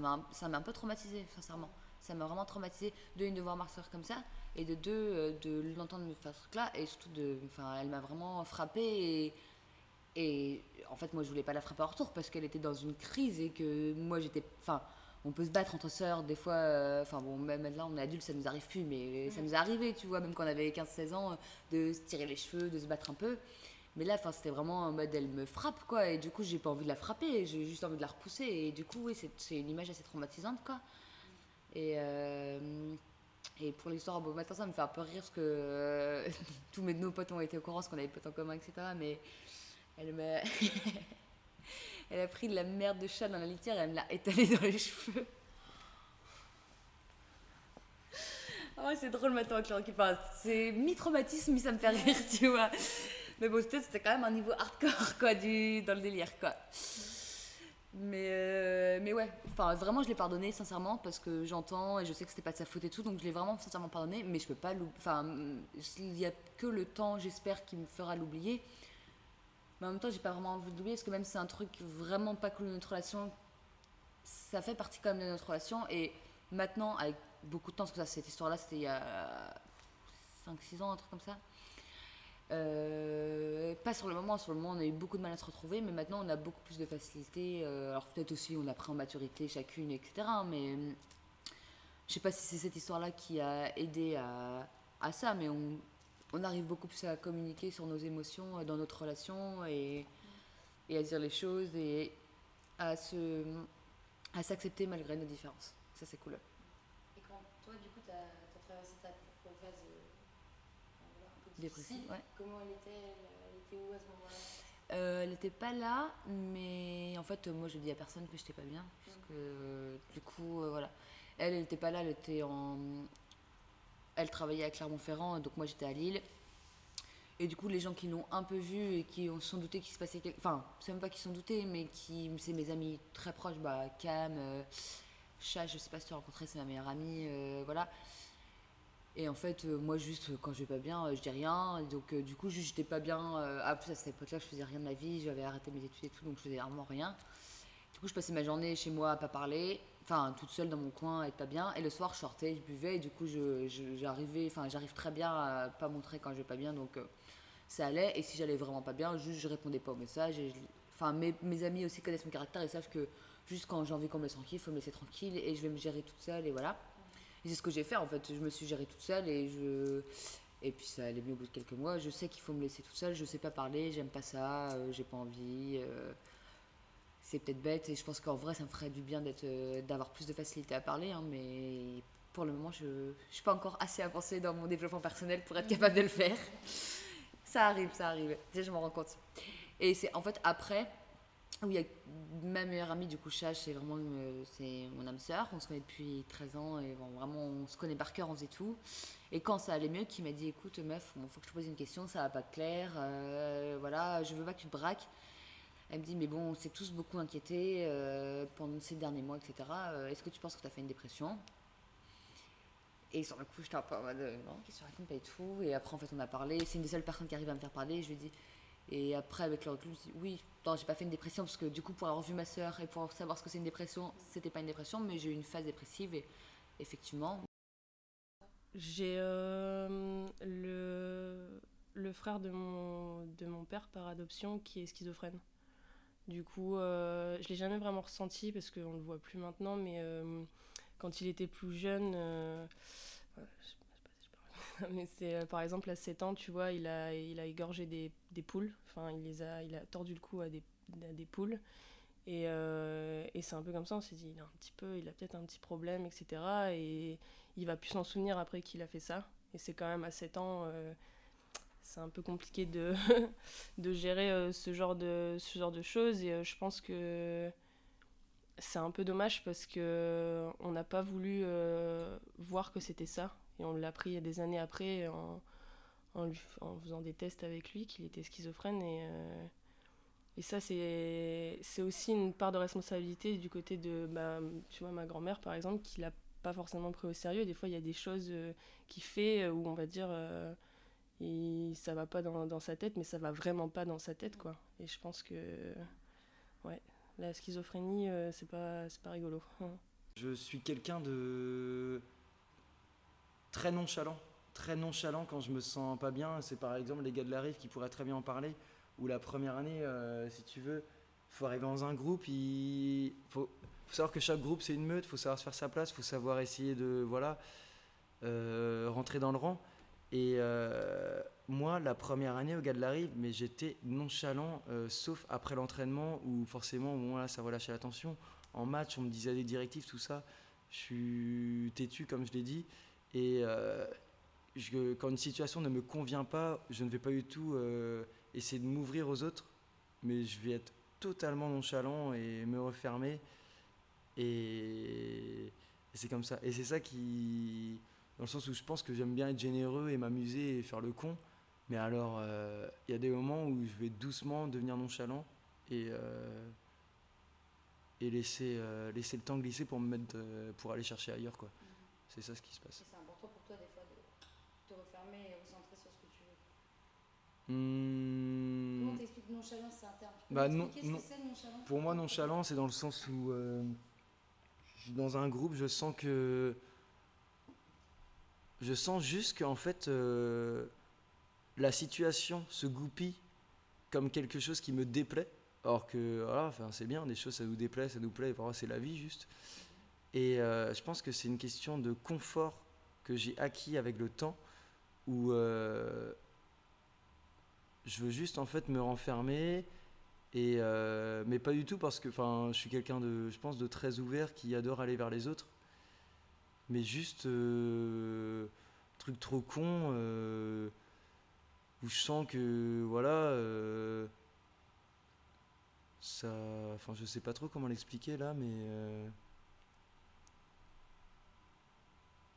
m'a ça m'a un peu traumatisé, sincèrement. Ça m'a vraiment traumatisé de une de voir ma soeur comme ça et de deux euh, de l'entendre me faire ce truc-là et surtout de, enfin, elle m'a vraiment frappée et et en fait, moi, je voulais pas la frapper en retour parce qu'elle était dans une crise et que moi, j'étais. Enfin, on peut se battre entre sœurs, des fois. euh, Enfin, bon, même là, on est adulte, ça nous arrive plus, mais ça nous est arrivé, tu vois, même quand on avait 15-16 ans, de se tirer les cheveux, de se battre un peu. Mais là, c'était vraiment en mode, elle me frappe, quoi. Et du coup, j'ai pas envie de la frapper, j'ai juste envie de la repousser. Et du coup, oui, c'est une image assez traumatisante, quoi. Et. euh, et pour l'histoire, bon, maintenant ça me fait un peu rire parce que euh, *laughs* tous mes nos potes ont été au courant, parce qu'on avait potes en commun, etc. Mais elle m'a. *laughs* elle a pris de la merde de chat dans la litière et elle me l'a étalée dans les cheveux. *laughs* Ouais, c'est drôle maintenant avec c'est mi-traumatisme, mi ça me fait rire, tu vois. Mais bon, c'était quand même un niveau hardcore, quoi, du, dans le délire, quoi. Mais, euh, mais ouais, enfin, vraiment, je l'ai pardonné, sincèrement, parce que j'entends et je sais que c'était pas de sa faute et tout, donc je l'ai vraiment sincèrement pardonné, mais je peux pas l'oublier. Enfin, il y a que le temps, j'espère, qui me fera l'oublier. Mais en même temps, j'ai pas vraiment envie de l'oublier parce que même si c'est un truc vraiment pas cool de notre relation, ça fait partie quand même de notre relation. Et maintenant, avec beaucoup de temps, parce que cette histoire-là, c'était il y a 5-6 ans, un truc comme ça. Euh, pas sur le moment, sur le moment, on a eu beaucoup de mal à se retrouver, mais maintenant, on a beaucoup plus de facilité. euh, alors, peut-être aussi, on a pris en maturité chacune, etc. Mais euh, Je sais pas si c'est cette histoire-là qui a aidé à, ça, mais on, arrive beaucoup plus à communiquer sur nos émotions dans notre relation et, et à dire les choses et à se à s'accepter malgré nos différences. Ça, c'est cool. Et quand toi, du coup, tu as, traversé ta propre phase euh, un peu Dépressive, ouais. comment elle était elle, elle était où à ce moment-là? Euh, elle n'était pas là, mais en fait, moi, je dis à personne que j'étais pas bien. Parce que, euh, du coup, euh, voilà. Elle, elle n'était pas là, elle était en. Elle travaillait à Clermont-Ferrand, donc moi, j'étais à Lille. Et du coup, les gens qui l'ont un peu vue et qui ont se sont doutés qu'il se passait quelque. Enfin, c'est même pas qu'ils se sont doutés, mais qui. C'est mes amis très proches, bah, Cam, euh, Chat, je sais pas si tu as rencontré, c'est ma meilleure amie, voilà. Et en fait, euh, moi, juste euh, quand je vais pas bien, euh, je dis rien. Donc, euh, du coup, juste j'étais pas bien. ah, plus à cette époque-là, je faisais rien de ma vie. J'avais arrêté mes études et tout, donc je faisais vraiment rien. Du coup, je passais ma journée chez moi à pas parler, enfin, toute seule dans mon coin, à être pas bien. Et le soir, je sortais, je buvais. Et du coup, j'arrivais, enfin, j'arrive très bien à pas montrer quand je vais pas bien. Donc, ça allait. Et si j'allais vraiment pas bien, juste je répondais pas aux messages. Enfin, mes, mes amis aussi connaissent mon caractère et savent que juste quand j'ai envie qu'on me laisse tranquille, il faut me laisser tranquille et je vais me gérer toute seule. Et voilà. Et c'est ce que j'ai fait en fait. Je me suis gérée toute seule et je. Et puis ça allait mieux au bout de quelques mois. Je sais qu'il faut me laisser toute seule. Je sais pas parler, j'aime pas ça, euh, j'ai pas envie. euh, c'est peut-être bête et je pense qu'en vrai ça me ferait du bien d'être, euh, d'avoir plus de facilité à parler. hein, mais pour le moment, je, je suis pas encore assez avancée dans mon développement personnel pour être capable de le faire. Ça arrive, ça arrive. Déjà, je m'en rends compte. Et c'est en fait après où il y a ma meilleure amie, du coup, Chach, c'est vraiment une- c'est mon âme sœur. On se connaît depuis 13 ans et bon, vraiment, on se connaît par cœur, on faisait tout. Et quand ça allait mieux, qui m'a dit écoute, meuf, il faut que je te pose une question, ça va pas clair, euh, voilà, je veux pas que tu te braques. Elle me dit mais bon, on s'est tous beaucoup inquiétés euh, pendant ces derniers mois, etc. Euh, Est-ce que tu penses que tu as fait une dépression? Et sur le coup, j'étais un peu en mode euh, non, qu'est-ce que tu racontes pas et tout. Et après, en fait, on a parlé. C'est une des seules personnes qui arrive à me faire parler. Je lui dis. Et après, avec le oui, non, j'ai pas fait une dépression parce que du coup, pour avoir vu ma soeur et pour savoir ce que c'est une dépression, c'était pas une dépression, mais j'ai eu une phase dépressive et effectivement. J'ai euh, le, le frère de mon, de mon père par adoption qui est schizophrène. Du coup, euh, je l'ai jamais vraiment ressenti parce qu'on le voit plus maintenant, mais euh, quand il était plus jeune, *laughs* mais c'est euh, par exemple à 7 ans, tu vois, il a, il a égorgé des, des poules, enfin il les a, il a tordu le cou à des, à des poules. Et, euh, et c'est un peu comme ça, on s'est dit, il a un petit peu, il a peut-être un petit problème, etc. Et il va plus s'en souvenir après qu'il a fait ça. Et c'est quand même à 7 ans, euh, c'est un peu compliqué de, *laughs* de gérer ce, genre de, ce genre de choses. Et je pense que c'est un peu dommage parce que on n'a pas voulu voir que c'était ça. Et on l'a appris des années après en, en, faisant des tests avec lui qu'il était schizophrène. Et, euh, et ça, c'est aussi une part de responsabilité du côté de, bah, tu vois, ma grand-mère, par exemple, qui l'a pas forcément pris au sérieux. Des fois, il y a des choses euh, qu'il fait euh, où on va dire, euh, il, ça va pas dans, dans sa tête, mais ça va vraiment pas dans sa tête, quoi. Et je pense que, ouais, la schizophrénie, c'est pas, pas rigolo. *laughs* Je suis quelqu'un de très nonchalant. Très nonchalant quand je me sens pas bien. C'est par exemple les gars de la rive qui pourraient très bien en parler. Ou la première année, euh, si tu veux, faut arriver dans un groupe. Il faut, savoir que chaque groupe c'est une meute. Faut savoir se faire sa place. Faut savoir essayer de voilà euh, rentrer dans le rang. Et euh, moi, la première année au gars de la rive, mais j'étais nonchalant, sauf après l'entraînement où forcément, bon, là, ça relâchait la tension. En match, on me disait des directives, tout ça. Je suis têtu, comme je l'ai dit. Et euh, je- quand une situation ne me convient pas, je ne vais pas du tout euh, essayer de m'ouvrir aux autres, mais je vais être totalement nonchalant et me refermer. Et, c'est comme ça. Et c'est ça qui. Dans le sens où je pense que j'aime bien être généreux et m'amuser et faire le con. Mais alors, euh, il y a des moments où je vais doucement devenir nonchalant et, euh, et laisser, euh, laisser le temps glisser pour me mettre, pour aller chercher ailleurs. quoi. C'est ça ce qui se passe. C'est important pour toi, des fois, de te refermer et recentrer sur ce que tu Hmm, Comment t'expliques nonchalant, c'est un terme Tu peux Bah, non- m'expliquer ce non. que c'est nonchalant Pour moi, nonchalant, c'est dans le sens où euh, je suis dans un groupe, je sens que. Je sens juste qu'en fait, euh, la situation se goupille comme quelque chose qui me déplaît. Alors que, voilà, enfin, c'est bien, des choses ça nous déplaît, ça nous plaît, parfois c'est la vie juste. Et euh, je pense que c'est une question de confort que j'ai acquis avec le temps, où je veux juste en fait me renfermer, et, euh, mais pas du tout parce que je suis quelqu'un de, je pense, de très ouvert qui adore aller vers les autres. Mais juste, truc trop con, où je sens que, voilà ça enfin je sais pas trop comment l'expliquer là mais euh,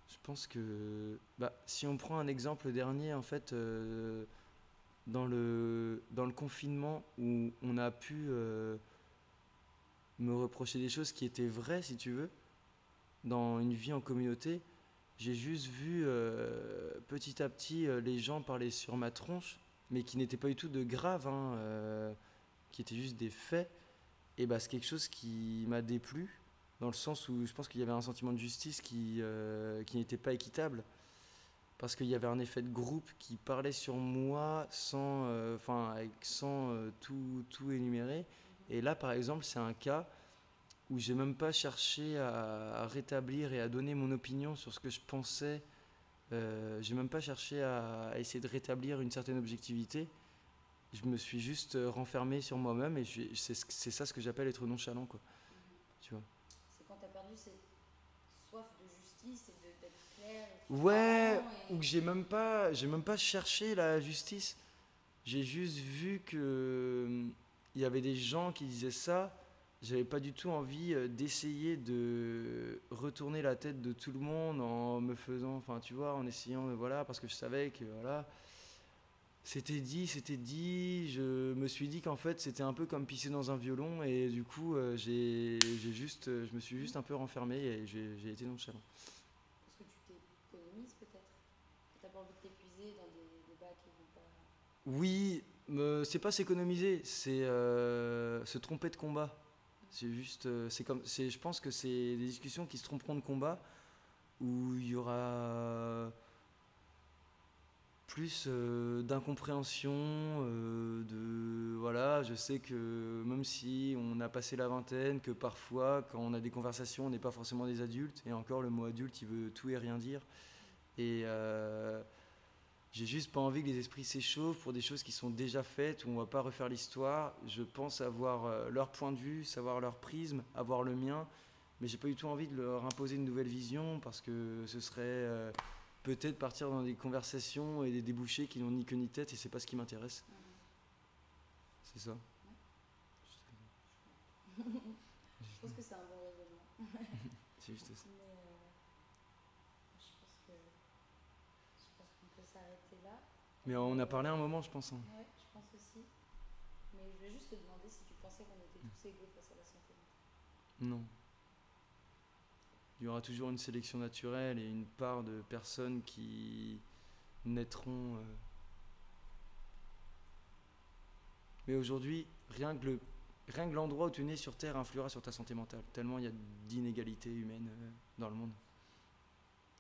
je pense que bah, si on prend un exemple dernier en fait euh, dans le dans le confinement où on a pu euh, me reprocher des choses qui étaient vraies si tu veux dans une vie en communauté j'ai juste vu petit à petit les gens parler sur ma tronche mais qui n'étaient pas du tout de grave hein, qui étaient juste des faits, et bah, c'est quelque chose qui m'a déplu, dans le sens où je pense qu'il y avait un sentiment de justice qui, euh, qui n'était pas équitable, parce qu'il y avait un effet de groupe qui parlait sur moi sans, euh, enfin, sans euh, tout, tout énumérer. Et là, par exemple, c'est un cas où j'ai même pas cherché à, rétablir et à donner mon opinion sur ce que je pensais. Euh, j'ai même pas cherché à, essayer de rétablir une certaine objectivité je me suis juste euh, renfermé sur moi-même et c'est ça ce que j'appelle être nonchalant quoi. Tu vois. C'est quand tu as perdu cette soif de justice. Ouais, ou que j'ai même pas j'ai même pas cherché la justice. J'ai juste vu que il y avait des gens qui disaient ça. J'avais pas du tout envie euh, d'essayer de retourner la tête de tout le monde en me faisant, enfin tu vois, en essayant, voilà, parce que je savais que voilà, c'était dit, c'était dit. Je me suis dit qu'en fait, c'était un peu comme pisser dans un violon. Et du coup, euh, j'ai, juste, euh, je me suis juste un peu renfermé et j'ai, été nonchalant. Parce que tu t'économises peut-être Tu n'as pas envie de t'épuiser dans des débats qui vont pas. Oui, c'est pas s'économiser, c'est euh, se tromper de combat. C'est juste. c'est comme, je pense que c'est des discussions qui se tromperont de combat où il y aura plus euh, d'incompréhension, euh, de voilà, je sais que même si on a passé la vingtaine, que parfois quand on a des conversations, on n'est pas forcément des adultes, et encore le mot adulte, il veut tout et rien dire. Euh, j'ai juste pas envie que les esprits s'échauffent pour des choses qui sont déjà faites, où on va pas refaire l'histoire. Je pense avoir leur point de vue, savoir leur prisme, avoir le mien, mais j'ai pas du tout envie de leur imposer une nouvelle vision parce que ce serait peut-être partir dans des conversations et des débouchés qui n'ont ni queue ni tête et c'est pas ce qui m'intéresse. C'est ça. *laughs* je pense que c'est un bon raisonnement. *laughs* c'est juste ça. *laughs* Mais euh, je pense que je pense qu'on peut s'arrêter là. Mais on a parlé un moment, je pense. Hein. Ouais, je pense aussi. Mais je voulais juste te demander si tu pensais qu'on était tous égaux face à la santé. Non il y aura toujours une sélection naturelle et une part de personnes qui naîtront. Euh. Mais aujourd'hui, rien que le rien que l'endroit où tu nais sur Terre influera sur ta santé mentale. Tellement il y a d'inégalités humaines euh, dans le monde.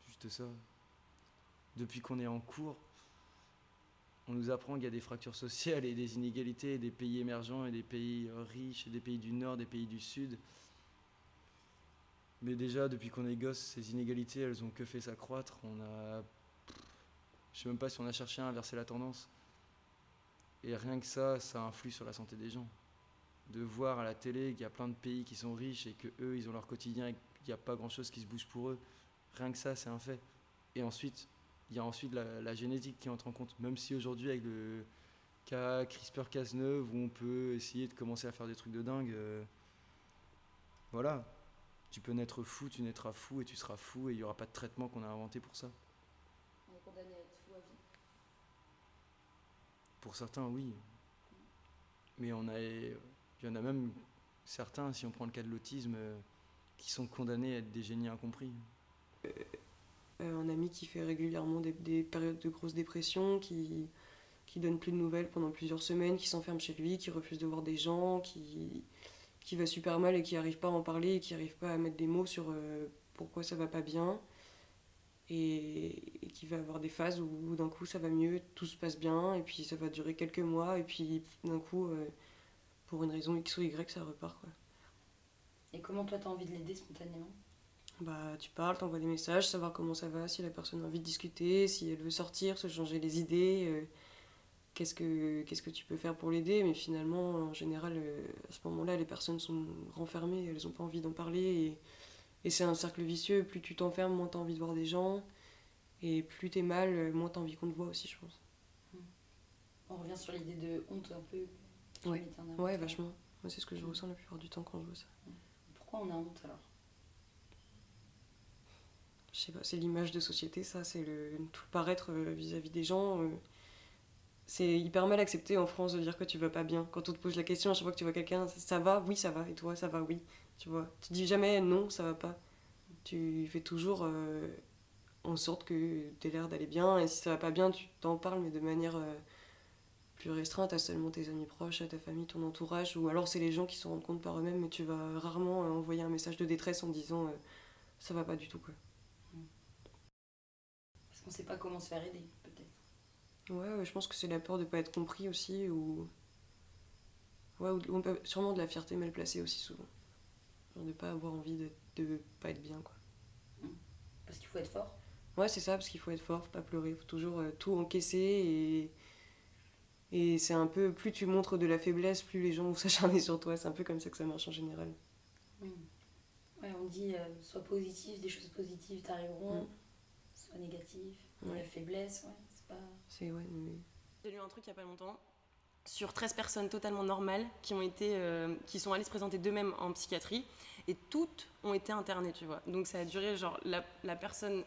Juste ça. Depuis qu'on est en cours, on nous apprend qu'il y a des fractures sociales et des inégalités, des pays émergents et des pays riches, des pays du Nord, des pays du Sud. Mais déjà, depuis qu'on est gosse, ces inégalités, elles ont que fait s'accroître. On a. Je sais même pas si on a cherché à inverser la tendance. Et rien que ça, ça influe sur la santé des gens. De voir à la télé qu'il y a plein de pays qui sont riches et que eux, ils ont leur quotidien et qu'il n'y a pas grand chose qui se bouge pour eux. Rien que ça, c'est un fait. Et ensuite, il y a ensuite la, génétique qui entre en compte. Même si aujourd'hui, avec le cas CRISPR-Cas9, où on peut essayer de commencer à faire des trucs de dingue, euh, voilà, tu peux naître fou, tu naîtras fou et tu seras fou et il n'y aura pas de traitement qu'on a inventé pour ça. On est condamné à être fou à vie. Pour certains, oui. Mais on a, il y en a même certains, si on prend le cas de l'autisme, euh, qui sont condamnés à être des génies incompris. Euh, un ami qui fait régulièrement des, des, périodes de grosse dépression, qui, qui donne plus de nouvelles pendant plusieurs semaines, qui s'enferme chez lui, qui refuse de voir des gens, qui, qui va super mal et qui n'arrive pas à en parler et qui n'arrive pas à mettre des mots sur euh, pourquoi ça va pas bien. Et, qui va avoir des phases où, d'un coup ça va mieux, tout se passe bien, et puis ça va durer quelques mois, et puis d'un coup, euh, pour une raison X ou Y, ça repart. Quoi. Et comment toi tu as envie de l'aider spontanément? Bah, tu parles, t'envoies des messages, savoir comment ça va, si la personne a envie de discuter, si elle veut sortir, se changer les idées, euh, qu'est-ce que qu'est-ce que tu peux faire pour l'aider. Mais finalement, en général, euh, à ce moment-là, les personnes sont renfermées, elles n'ont pas envie d'en parler. Et, et c'est un cercle vicieux. Plus tu t'enfermes, moins tu as envie de voir des gens. Et plus t'es mal, euh, moins t'as envie qu'on te voit aussi, je pense. On revient sur l'idée de honte un peu. Ouais, ouais vachement. Moi, c'est ce que je ressens la plupart du temps quand je vois ça. Pourquoi on a honte alors? Je sais pas, c'est l'image de société, ça, c'est le tout paraître euh, vis-à-vis des gens. euh, c'est hyper mal accepté en France de dire que tu vas pas bien. Quand on te pose la question, à chaque fois que tu vois quelqu'un, ça, va, oui, ça va, et toi, ça va, oui. Tu vois, tu dis jamais non, ça va pas. Tu fais toujours euh, en sorte que tu aies l'air d'aller bien, et si ça va pas bien, tu t'en parles, mais de manière plus restreinte à seulement tes amis proches, à ta famille, ton entourage, ou alors c'est les gens qui se rendent compte par eux-mêmes, mais tu vas rarement envoyer un message de détresse en disant ça va pas du tout, quoi. Qu'on sait pas comment se faire aider, peut-être. Ouais, ouais, je pense que c'est la peur de pas être compris aussi, ou. Ouais, ou sûrement de la fierté mal placée aussi, souvent. Genre de pas avoir envie de, de pas être bien, quoi. Parce qu'il faut être fort. Ouais, c'est ça, parce qu'il faut être fort, faut pas pleurer, faut toujours euh, tout encaisser et. Et c'est un peu. Plus tu montres de la faiblesse, plus les gens vont *laughs* s'acharner sur toi. C'est un peu comme ça que ça marche en général. Ouais, on dit euh, sois positif, des choses positives t'arriveront, Mm. Soit négatif, Ouais. la faiblesse, ouais, c'est pas. C'est, ouais, mais- J'ai lu un truc il y a pas longtemps sur 13 personnes totalement normales qui ont été euh, qui sont allées se présenter d'eux-mêmes en psychiatrie et toutes ont été internées, tu vois. Donc ça a duré genre la, la personne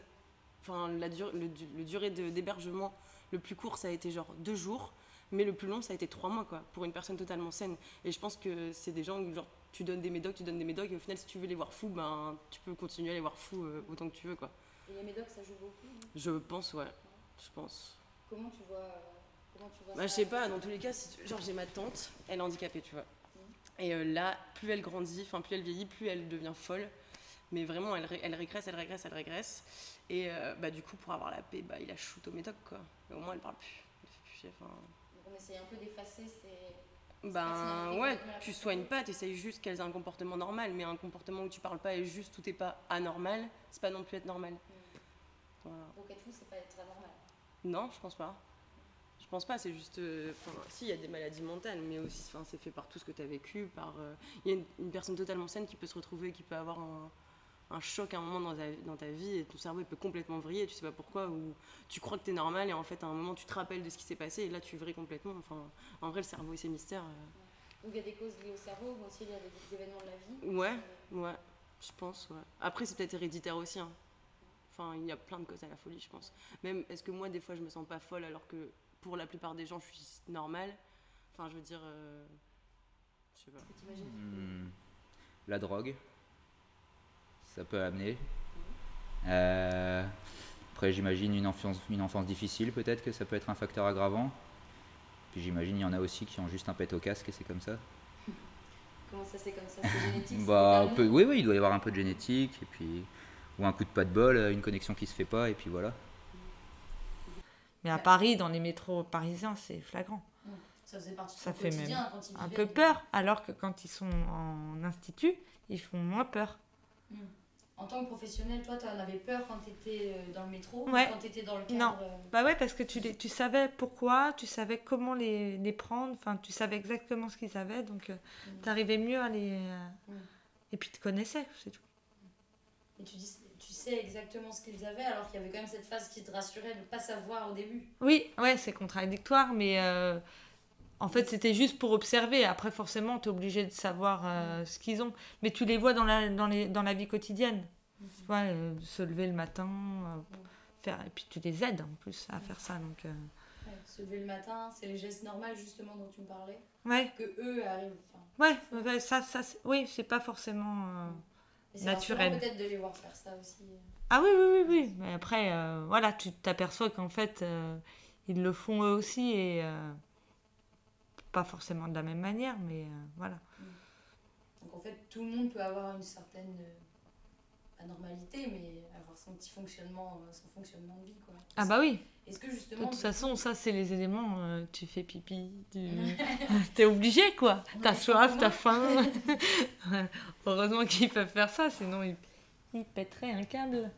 enfin la dur- le, du- le durée de- d'hébergement le plus court ça a été genre deux jours mais le plus long ça a été trois mois quoi pour une personne totalement saine et je pense que c'est des gens où genre tu donnes des médocs tu donnes des médocs et au final si tu veux les voir fous ben tu peux continuer à les voir fous euh, autant que tu veux quoi Et les médocs, ça joue beaucoup. je pense ouais je pense Comment tu vois, comment tu vois bah, ça je sais pas, dans tous les cas, si tu- genre j'ai ma tante, elle est handicapée, tu vois. Et euh, là, plus elle grandit, enfin plus elle vieillit, plus elle devient folle. Mais vraiment, elle, ré- elle régresse, elle régresse, elle régresse. Et euh, bah, du coup, pour avoir la paix, bah, il a shoot au médoc, quoi. Mais au moins, elle parle plus. Elle fait plus chier, enfin... Donc on essaye un peu d'effacer ces. Ben ouais, tu soignes pas, tu essayes juste qu'elles aient un comportement normal. Mais un comportement où tu parles pas et juste tout est pas anormal, c'est pas non plus être normal. Voilà. Donc être fou, c'est pas être anormal. Non, je pense pas. Je pense pas, c'est juste. euh, si, il y a des maladies mentales, mais aussi, c'est fait par tout ce que tu as vécu. par euh, Il y a une, une personne totalement saine qui peut se retrouver, qui peut avoir un, un choc à un moment dans ta, dans ta vie et ton cerveau il peut complètement vriller, tu sais pas pourquoi, ou tu crois que tu es normal et en fait, à un moment, tu te rappelles de ce qui s'est passé et là, tu vrilles complètement. Enfin, en vrai, le cerveau et ses mystères. euh, Donc il y a des causes liées au cerveau, mais aussi il y a des, des événements de la vie. Ouais, ouais, je pense, ouais. Après, c'est peut-être héréditaire aussi. hein. Enfin, il y a plein de causes à la folie, je pense. Même, est-ce que moi, des fois, je me sens pas folle alors que pour la plupart des gens, je suis normale? Enfin, je veux dire. euh, Je sais pas. Hmm, La drogue, ça peut amener. Euh, après, j'imagine une enfance, une enfance difficile, peut-être que ça peut être un facteur aggravant. Puis j'imagine il y en a aussi qui ont juste un pet au casque et c'est comme ça. Comment ça c'est comme ça? C'est génétique Bah, oui, oui, il doit y avoir un peu de génétique et puis ou un coup de pas de bol, une connexion qui se fait pas et puis voilà. Mais à Paris, dans les métros parisiens, c'est flagrant. Ça faisait partie de Ça son fait même quotidien quand il un peu peur, alors que quand ils sont en institut, ils font moins peur. Hmm. En tant que professionnel, toi, tu en avais peur quand tu étais dans le métro, Ouais. quand tu étais dans le cadre. Non, euh, bah ouais, parce que tu, les, tu savais pourquoi, tu savais comment les, les prendre, enfin, tu savais exactement ce qu'ils avaient, donc tu arrivais mieux à les. euh, Mm. Et puis tu te connaissais, c'est tout. Et tu, dis, exactement ce qu'ils avaient, alors qu'il y avait quand même cette phase qui te rassurait de ne pas savoir au début. Oui, ouais, c'est contradictoire, mais euh, en fait, c'était juste pour observer. Après, forcément, tu es obligé de savoir euh, ce qu'ils ont. Mais tu les vois dans la, dans les, dans la vie quotidienne. Tu vois, euh, se lever le matin, faire, et puis tu les aides en plus à faire ça. Donc, Ouais, se lever le matin, c'est les gestes normaux justement dont tu me parlais. Ouais. Que eux arrivent. enfin, ouais, ouais, ça, ça, oui, c'est pas forcément naturel. peut-être de les voir faire ça aussi. Ah oui, oui, oui, oui. Mais après, euh, voilà, tu t'aperçois qu'en fait, euh, ils le font eux aussi et euh, pas forcément de la même manière, mais voilà. Donc en fait, tout le monde peut avoir une certaine anormalité, mais avoir son petit fonctionnement, euh, son fonctionnement de vie. Quoi. Ah bah oui. Est-ce que De justement. toute façon, ça, c'est les éléments. euh, tu fais pipi, tu... *laughs* *laughs* t'es obligé, quoi. T'as soif, t'as faim. *laughs* Heureusement qu'ils peuvent faire ça, sinon ils, Il pèterait un câble.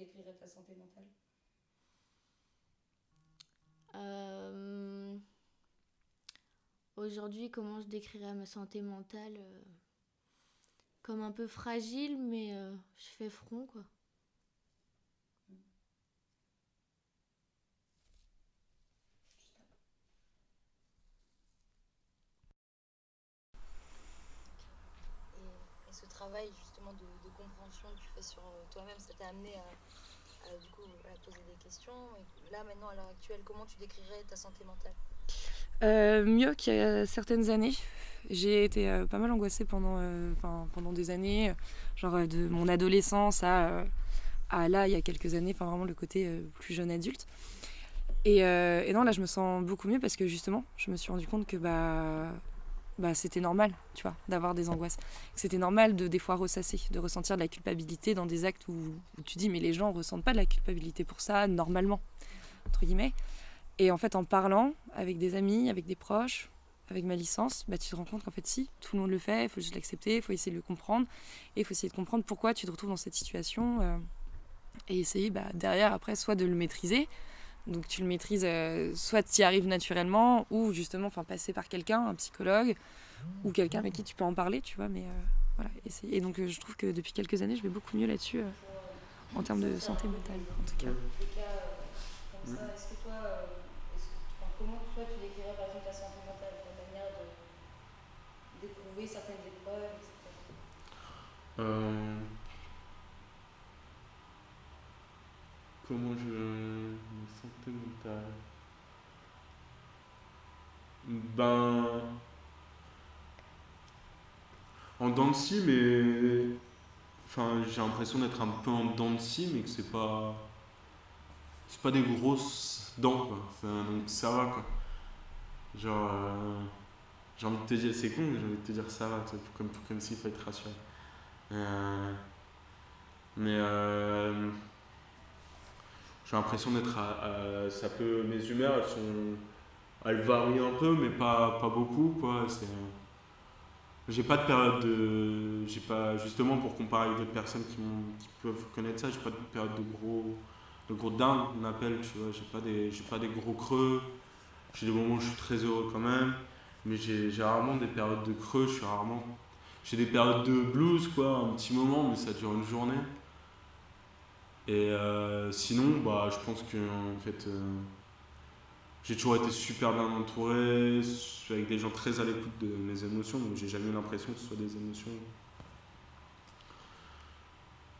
Décrirais ta santé mentale Aujourd'hui, comment je décrirais ma santé mentale euh, Comme un peu fragile, mais euh, je fais front, quoi. Ce travail justement de, compréhension que tu fais sur euh, toi-même, ça t'a amené à, poser des questions. Là maintenant, à l'heure actuelle, comment tu décrirais ta santé mentale? Euh, mieux qu'il y a certaines années. J'ai été euh, pas mal angoissée pendant, pendant des années, genre de mon adolescence à, là, il y a quelques années, enfin vraiment le côté plus jeune adulte. Et, et non, là, je me sens beaucoup mieux parce que justement, je me suis rendu compte que bah, bah, c'était normal, tu vois, d'avoir des angoisses. C'était normal de des fois ressasser, de ressentir de la culpabilité dans des actes où, où tu dis, mais les gens ressentent pas de la culpabilité pour ça, normalement, entre guillemets. Et en fait, en parlant avec des amis, avec des proches, avec ma licence, bah, tu te rends compte qu'en fait, si, tout le monde le fait, il faut juste l'accepter, il faut essayer de le comprendre, et il faut essayer de comprendre pourquoi tu te retrouves dans cette situation, euh, et essayer bah, derrière, après, soit de le maîtriser, donc tu le maîtrises, euh, soit tu y arrives naturellement, ou justement, enfin, passer par quelqu'un, un psychologue, ou quelqu'un avec qui tu peux en parler, tu vois, mais euh, voilà, essayer. Et donc, euh, je trouve que depuis quelques années, je vais beaucoup mieux là-dessus, euh, en termes de santé mentale, en tout cas. Est-ce que toi, comment toi tu décrirais par exemple ta santé mentale, ta manière de d'éprouver certaines épreuves, etc. Comment je. Mentale. Ben. En scie, mais. Enfin, j'ai l'impression d'être un peu en scie, mais que c'est pas. C'est pas des grosses dents, quoi. Enfin, donc ça va, quoi. Genre. euh, J'ai envie de te dire, c'est con, j'ai envie de te dire ça va, comme, comme s'il faut être rassuré. Euh, mais euh, j'ai l'impression d'être à, ça peut mes humeurs elles sont elles varient un peu mais pas, pas beaucoup quoi. C'est j'ai pas de période de j'ai pas justement pour comparer avec d'autres personnes qui, peuvent connaître ça j'ai pas de période de gros de gros down on appelle tu vois. J'ai pas des j'ai pas des gros creux. J'ai des moments où je suis très heureux quand même. Mais j'ai rarement des périodes de creux je suis rarement j'ai des périodes de blues, quoi, un petit moment, mais ça dure une journée. Et euh, sinon, bah, je pense que en fait, euh, j'ai toujours été super bien entouré, avec des gens très à l'écoute de mes émotions, donc j'ai jamais eu l'impression que ce soit des émotions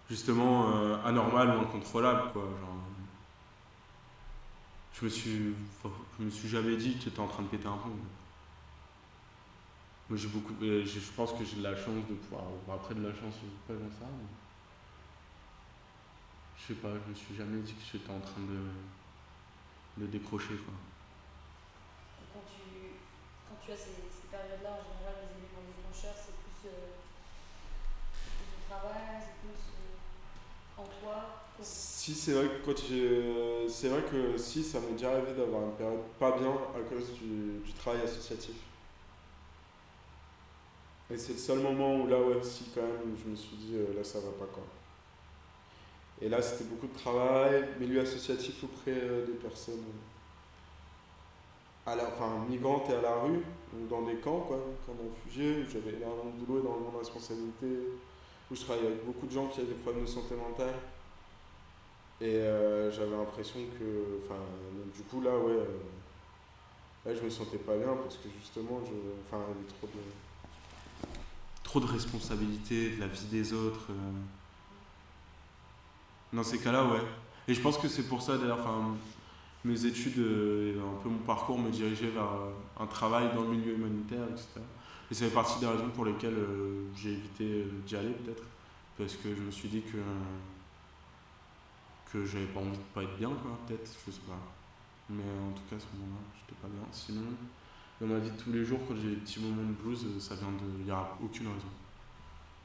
justement euh, anormales ou incontrôlables, quoi. Je me suis, je me suis jamais dit que tu étais en train de péter un plomb. Moi, j'ai beaucoup. Je pense que j'ai de la chance de pouvoir. après, de la chance, je sais pas dans ça. Sais pas, je me suis jamais dit que j'étais en train de, de décrocher, quoi. Et quand tu, quand tu as ces, ces périodes-là, en général, les éléments déclencheurs, c'est plus, euh, c'est plus le travail, c'est plus euh, en toi. Si, c'est vrai que quand j'ai. C'est vrai que si, ça m'est déjà arrivé d'avoir une période pas bien à cause du, du travail associatif. Et c'est le seul moment où là, ouais, si, quand même, je me suis dit, euh, là, ça va pas, quoi. Et là, c'était beaucoup de travail, milieu associatif auprès euh, des personnes à la, enfin, migrantes et à la rue, donc dans des camps, quoi, camps de réfugiés, où j'avais énormément de boulot, énormément de responsabilités, où je travaillais avec beaucoup de gens qui avaient des problèmes de santé mentale. Et euh, j'avais l'impression que, enfin, du coup, là, ouais, euh, là, je me sentais pas bien parce que justement, je, enfin, il y avait trop de, trop de responsabilités, de la vie des autres. euh. Dans ces cas-là, ouais. Et je pense que c'est pour ça, d'ailleurs, mes études et un peu mon parcours me dirigeaient vers un travail dans le milieu humanitaire, etc. Et ça fait partie des raisons pour lesquelles j'ai évité d'y aller peut-être. Parce que je me suis dit que que j'avais pas envie de pas être bien, quoi, peut-être, je sais pas. Mais en tout cas, à ce moment-là, j'étais pas bien. Sinon, dans ma vie de tous les jours, quand j'ai des petits moments de blues, ça vient de. Il n'y a aucune raison.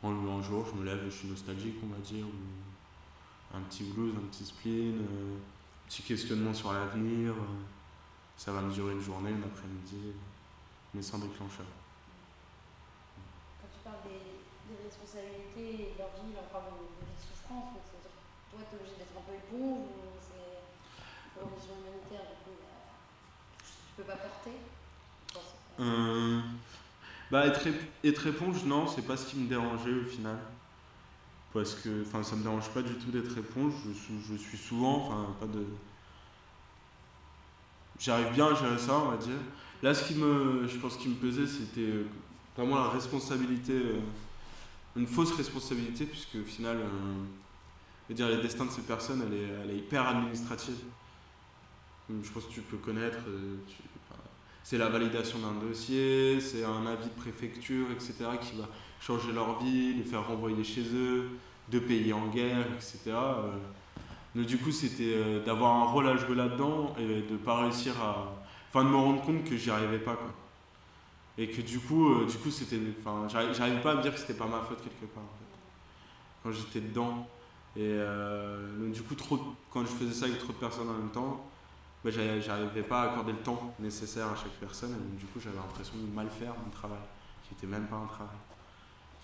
Un, jour, je me lève, je suis nostalgique, on va dire, un petit blues, un petit spleen, euh, un petit questionnement sur l'avenir. euh, ça va me durer une journée, une après-midi, mais sans déclencheur. Quand tu parles des, des responsabilités et de leur vie, là, on parle de, de souffrance, donc c'est-à-dire toi, tu es obligé d'être un peu éponge ou c'est pour humanitaire, du coup, tu peux pas porter? Pas- Euh, bah être, être éponge, non, c'est pas ce qui me dérangeait au final. Parce que enfin, ça me dérange pas du tout d'être éponge. Je, suis- souvent, enfin, pas de. J'arrive bien à gérer ça, on va dire. Là, ce qui me, je pense qui me pesait, c'était euh, vraiment la responsabilité, euh, une fausse responsabilité, puisque au final, euh, je veux dire, le destin de ces personnes, elle est, hyper administrative. Je pense que tu peux connaître. euh, c'est la validation d'un dossier, c'est un avis de préfecture, etc., qui va changer leur vie, les faire renvoyer chez eux, deux pays en guerre, etc. Euh, Donc du coup, c'était euh, d'avoir un rôle à jouer là-dedans et de pas réussir à... Enfin, de me rendre compte que j'y arrivais pas, quoi. Et que du coup, euh, du coup c'était... Enfin, j'arri- j'arrivais pas à me dire que c'était pas ma faute quelque part, en fait. Quand j'étais dedans. Et donc du coup, trop, quand je faisais ça avec trop de personnes en même temps, bah, j'arri- j'arrivais pas à accorder le temps nécessaire à chaque personne. Et donc, du coup, j'avais l'impression de mal faire mon travail, qui était même pas un travail,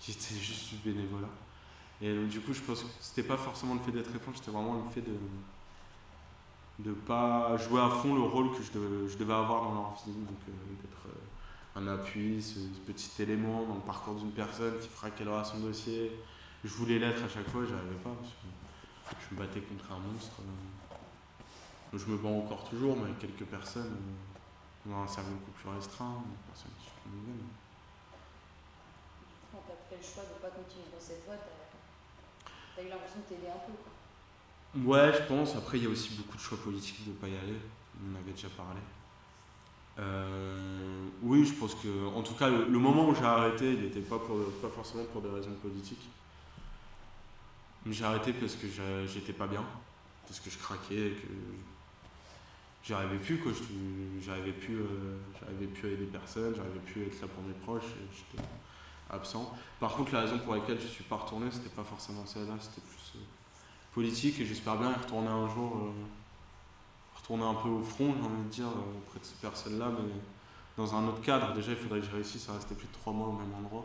qui était juste du bénévolat. Et donc, du coup, je pense que c'était pas forcément le fait d'être éponge, c'était vraiment le fait de de pas jouer à fond le rôle que je devais, avoir dans leur vie, donc euh, d'être euh, un appui, ce, petit élément dans le parcours d'une personne qui fera qu'elle aura son dossier. Je voulais l'être à chaque fois, j'y arrivais pas, parce que je me battais contre un monstre. Je me bats encore toujours, mais avec quelques personnes, euh, dans un cercle beaucoup plus restreint, des personnes qui sont nouvelles. Quand tu as fait le choix de ne pas continuer dans cette voie, tu eu l'impression de t'aider un peu. Quoi. Ouais, je pense. Après, il y a aussi beaucoup de choix politiques de ne pas y aller. On avait déjà parlé. Euh, oui, je pense que, en tout cas, le, moment où j'ai arrêté, il n'était pas, pas forcément pour des raisons politiques. J'ai arrêté parce que j'étais pas bien, parce que je craquais, que j'y arrivais plus, quoi. J'arrivais plus, euh, j'arrivais plus à aider personne, j'arrivais plus à être là pour mes proches, absent. Par contre, la raison pour laquelle je suis pas retourné, c'était pas forcément celle-là, c'était plus euh, politique, et j'espère bien retourner un jour, euh, retourner un peu au front, j'ai envie de dire, euh, auprès de ces personnes-là, mais dans un autre cadre. Déjà, il faudrait que je réussisse à rester plus de trois mois au même endroit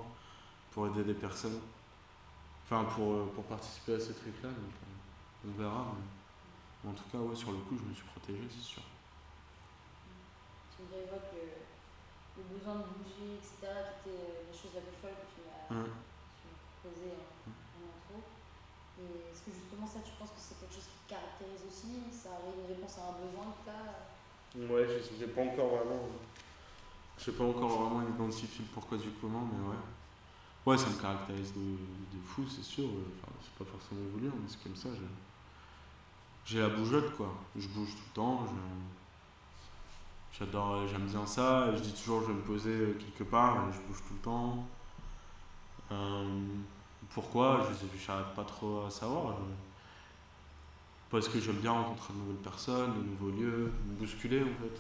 pour aider des personnes. Enfin, pour, participer à ces trucs-là, on verra. Mais en tout cas, sur le coup, je me suis protégé, c'est sûr. Le, besoin de bouger, etc., qui était euh, la chose la plus folle que tu m'as Hum. tu m'as posée en, en intro. Et est-ce que justement ça, tu penses que c'est quelque chose qui te caractérise aussi? Ça arrive une réponse à un besoin que tu as Ouais, je j'ai pas encore vraiment. Je sais pas encore vraiment identifié le pourquoi du comment, mais ouais. Ouais, ça me caractérise de, de fou, c'est sûr. Enfin, c'est pas forcément voulu, hein, mais c'est comme ça. J'ai la bougeotte, quoi. Je bouge tout le temps. je- J'adore, j'aime bien ça. Je dis toujours, je vais me poser quelque part, je bouge tout le temps. Euh, pourquoi? Je n'arrive pas trop à savoir. euh. Parce que j'aime bien rencontrer de nouvelles personnes, de nouveaux lieux, me bousculer en fait.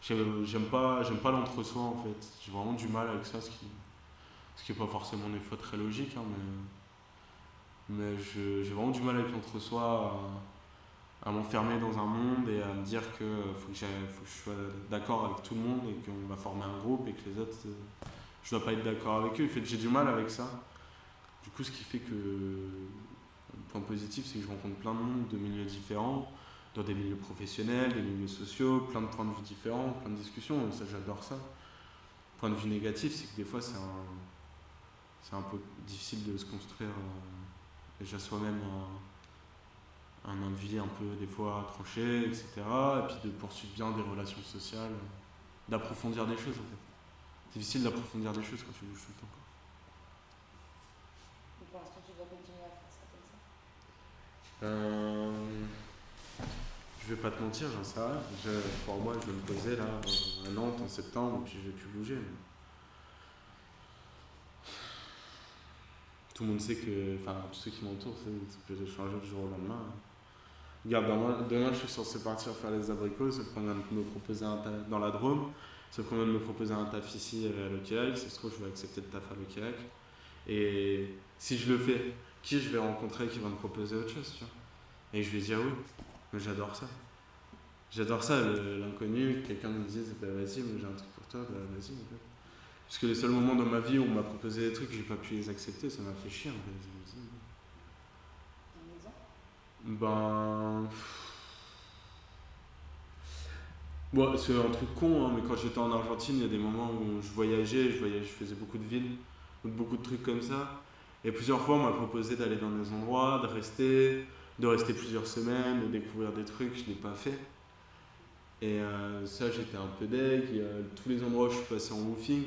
J'aime pas, j'aime pas l'entre-soi en fait. J'ai vraiment du mal avec ça, ce qui, ce qui est pas forcément des fois très logique, hein, mais, mais j'ai vraiment du mal avec l'entre-soi à m'enfermer dans un monde et à me dire que faut que, faut que je sois d'accord avec tout le monde et qu'on va former un groupe et que les autres, euh, je dois pas être d'accord avec eux. Fait, j'ai du mal avec ça. Du coup, ce qui fait que le point positif, c'est que je rencontre plein de monde de milieux différents, dans des milieux professionnels, des milieux sociaux, plein de points de vue différents, plein de discussions, et ça j'adore ça. Point de vue négatif, c'est que des fois c'est un, c'est un peu difficile de se construire euh, déjà soi-même un, avis un peu des fois tranché, etc. Et puis de poursuivre bien des relations sociales, d'approfondir des choses en fait. C'est difficile d'approfondir des choses quand tu bouges tout le temps. quoi. ou pour l'instant tu dois continuer à faire ça comme ça? Euh, je vais pas te mentir, j'en sais rien. Je- pour moi, je vais me poser là, à Nantes en septembre, et puis je vais plus bouger. mais- Tout le monde sait que. Enfin, tous ceux qui m'entourent, c'est ça peut changer du jour au lendemain. Regarde, demain, je suis censé partir faire les abricots, sauf qu'on vient de me proposer un taf dans la Drôme, sauf qu'on vient de me proposer un taf ici à l'Okiac. Ça se trouve, je vais accepter le taf à l'Okiac. Et si je le fais, qui je vais rencontrer qui va me proposer autre chose, tu vois? Et je vais dire oui. Mais j'adore ça. J'adore ça, l'inconnu, que quelqu'un me dise bah, vas-y, j'ai un truc pour toi, bah, vas-y. Parce que les seuls moments dans ma vie où on m'a proposé des trucs, j'ai pas pu les accepter, ça m'a fait chier en fait. Je me dis, Un exemple Ben. Bon, c'est un truc con, hein, mais quand j'étais en Argentine, il y a des moments où je voyageais, je, voyageais, je faisais beaucoup de villes, beaucoup de trucs comme ça. Et plusieurs fois, on m'a proposé d'aller dans des endroits, de rester, de rester plusieurs semaines, de découvrir des trucs, je l'ai pas fait. Et euh, ça, j'étais un peu deg. Tous les endroits où je suis passé en woofing,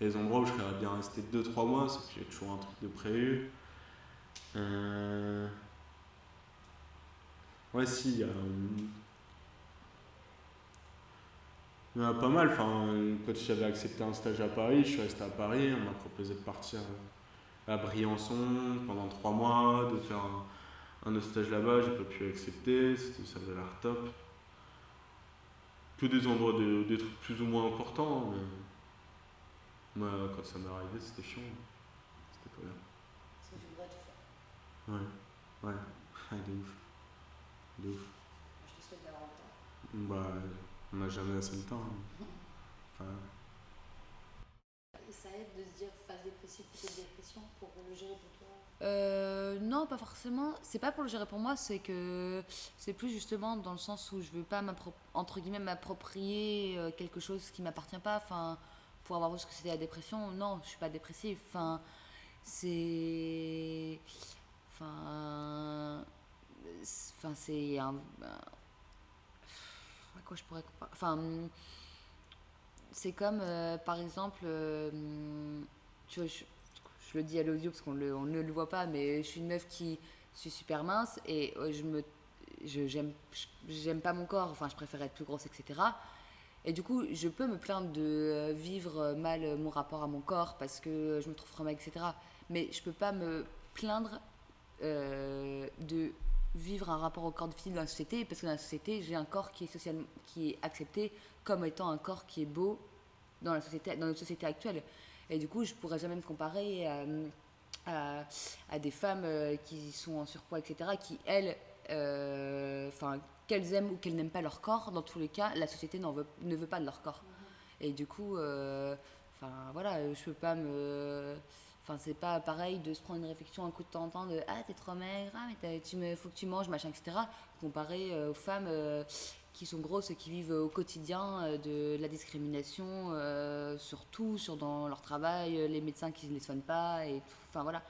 les endroits où je serais bien resté 2-3 mois, sauf que j'ai toujours un truc de prévu. Euh... Ouais, si, il y a. euh, Il y en a pas mal. Enfin, quand j'avais accepté un stage à Paris, je suis resté à Paris. On m'a proposé de partir euh, à Briançon pendant trois mois, de faire un, un autre stage là-bas. J'ai pas pu accepter. C'était, ça avait l'air top. Que des endroits, de, des trucs plus ou moins importants. Mais moi, quand ça m'est arrivé, c'était chiant. C'était pas bien. Tout ouais, Ouais, de ouf. De ouf. Je te souhaite d'avoir le temps. Bah, on n'a jamais assez de temps. hein. Enfin, Et ça aide de se dire phase dépressive plutôt que dépression pour le gérer pour toi? Euh, non, pas forcément. C'est pas pour le gérer pour moi, c'est que c'est plus justement dans le sens où je veux pas entre guillemets m'approprier euh, quelque chose qui m'appartient pas. Enfin, pour avoir vu ce que c'était la dépression, non, je suis pas dépressive. Enfin, c'est, enfin, c'est- enfin c'est à quoi je pourrais Enfin, c'est comme euh, par exemple, euh, tu vois, je, le dis à l'audio parce qu'on le- on ne le voit pas, mais je suis une meuf qui suis super mince et euh, je me, j'aime, je- pas mon corps. Enfin, je préfère être plus grosse, etc. Et du coup, je peux me plaindre de euh, vivre mal euh, mon rapport à mon corps parce que je me trouve mal, etc. Mais je peux pas me plaindre euh, de vivre un rapport au corps difficile dans la société parce que dans la société, j'ai un corps qui est, social, qui est accepté comme étant un corps qui est beau dans, la société, dans notre société actuelle. Et du coup, je pourrais jamais me comparer à, à, à des femmes euh, qui sont en surpoids, etc., qui, elles, euh, qu'elles aiment ou qu'elles n'aiment pas leur corps, dans tous les cas, la société veut, ne veut pas de leur corps. Et du coup, euh, enfin, voilà, je peux pas me. Enfin, c'est pas pareil de se prendre une réflexion un coup de temps en temps de Ah, t'es trop maigre, ah, mais tu me, faut que tu manges, machin, etc. Comparé euh, aux femmes euh, qui sont grosses et qui vivent au quotidien euh, de la discrimination, euh, sur dans leur travail, euh, les médecins qui ne les soignent pas, et. Enfin, voilà.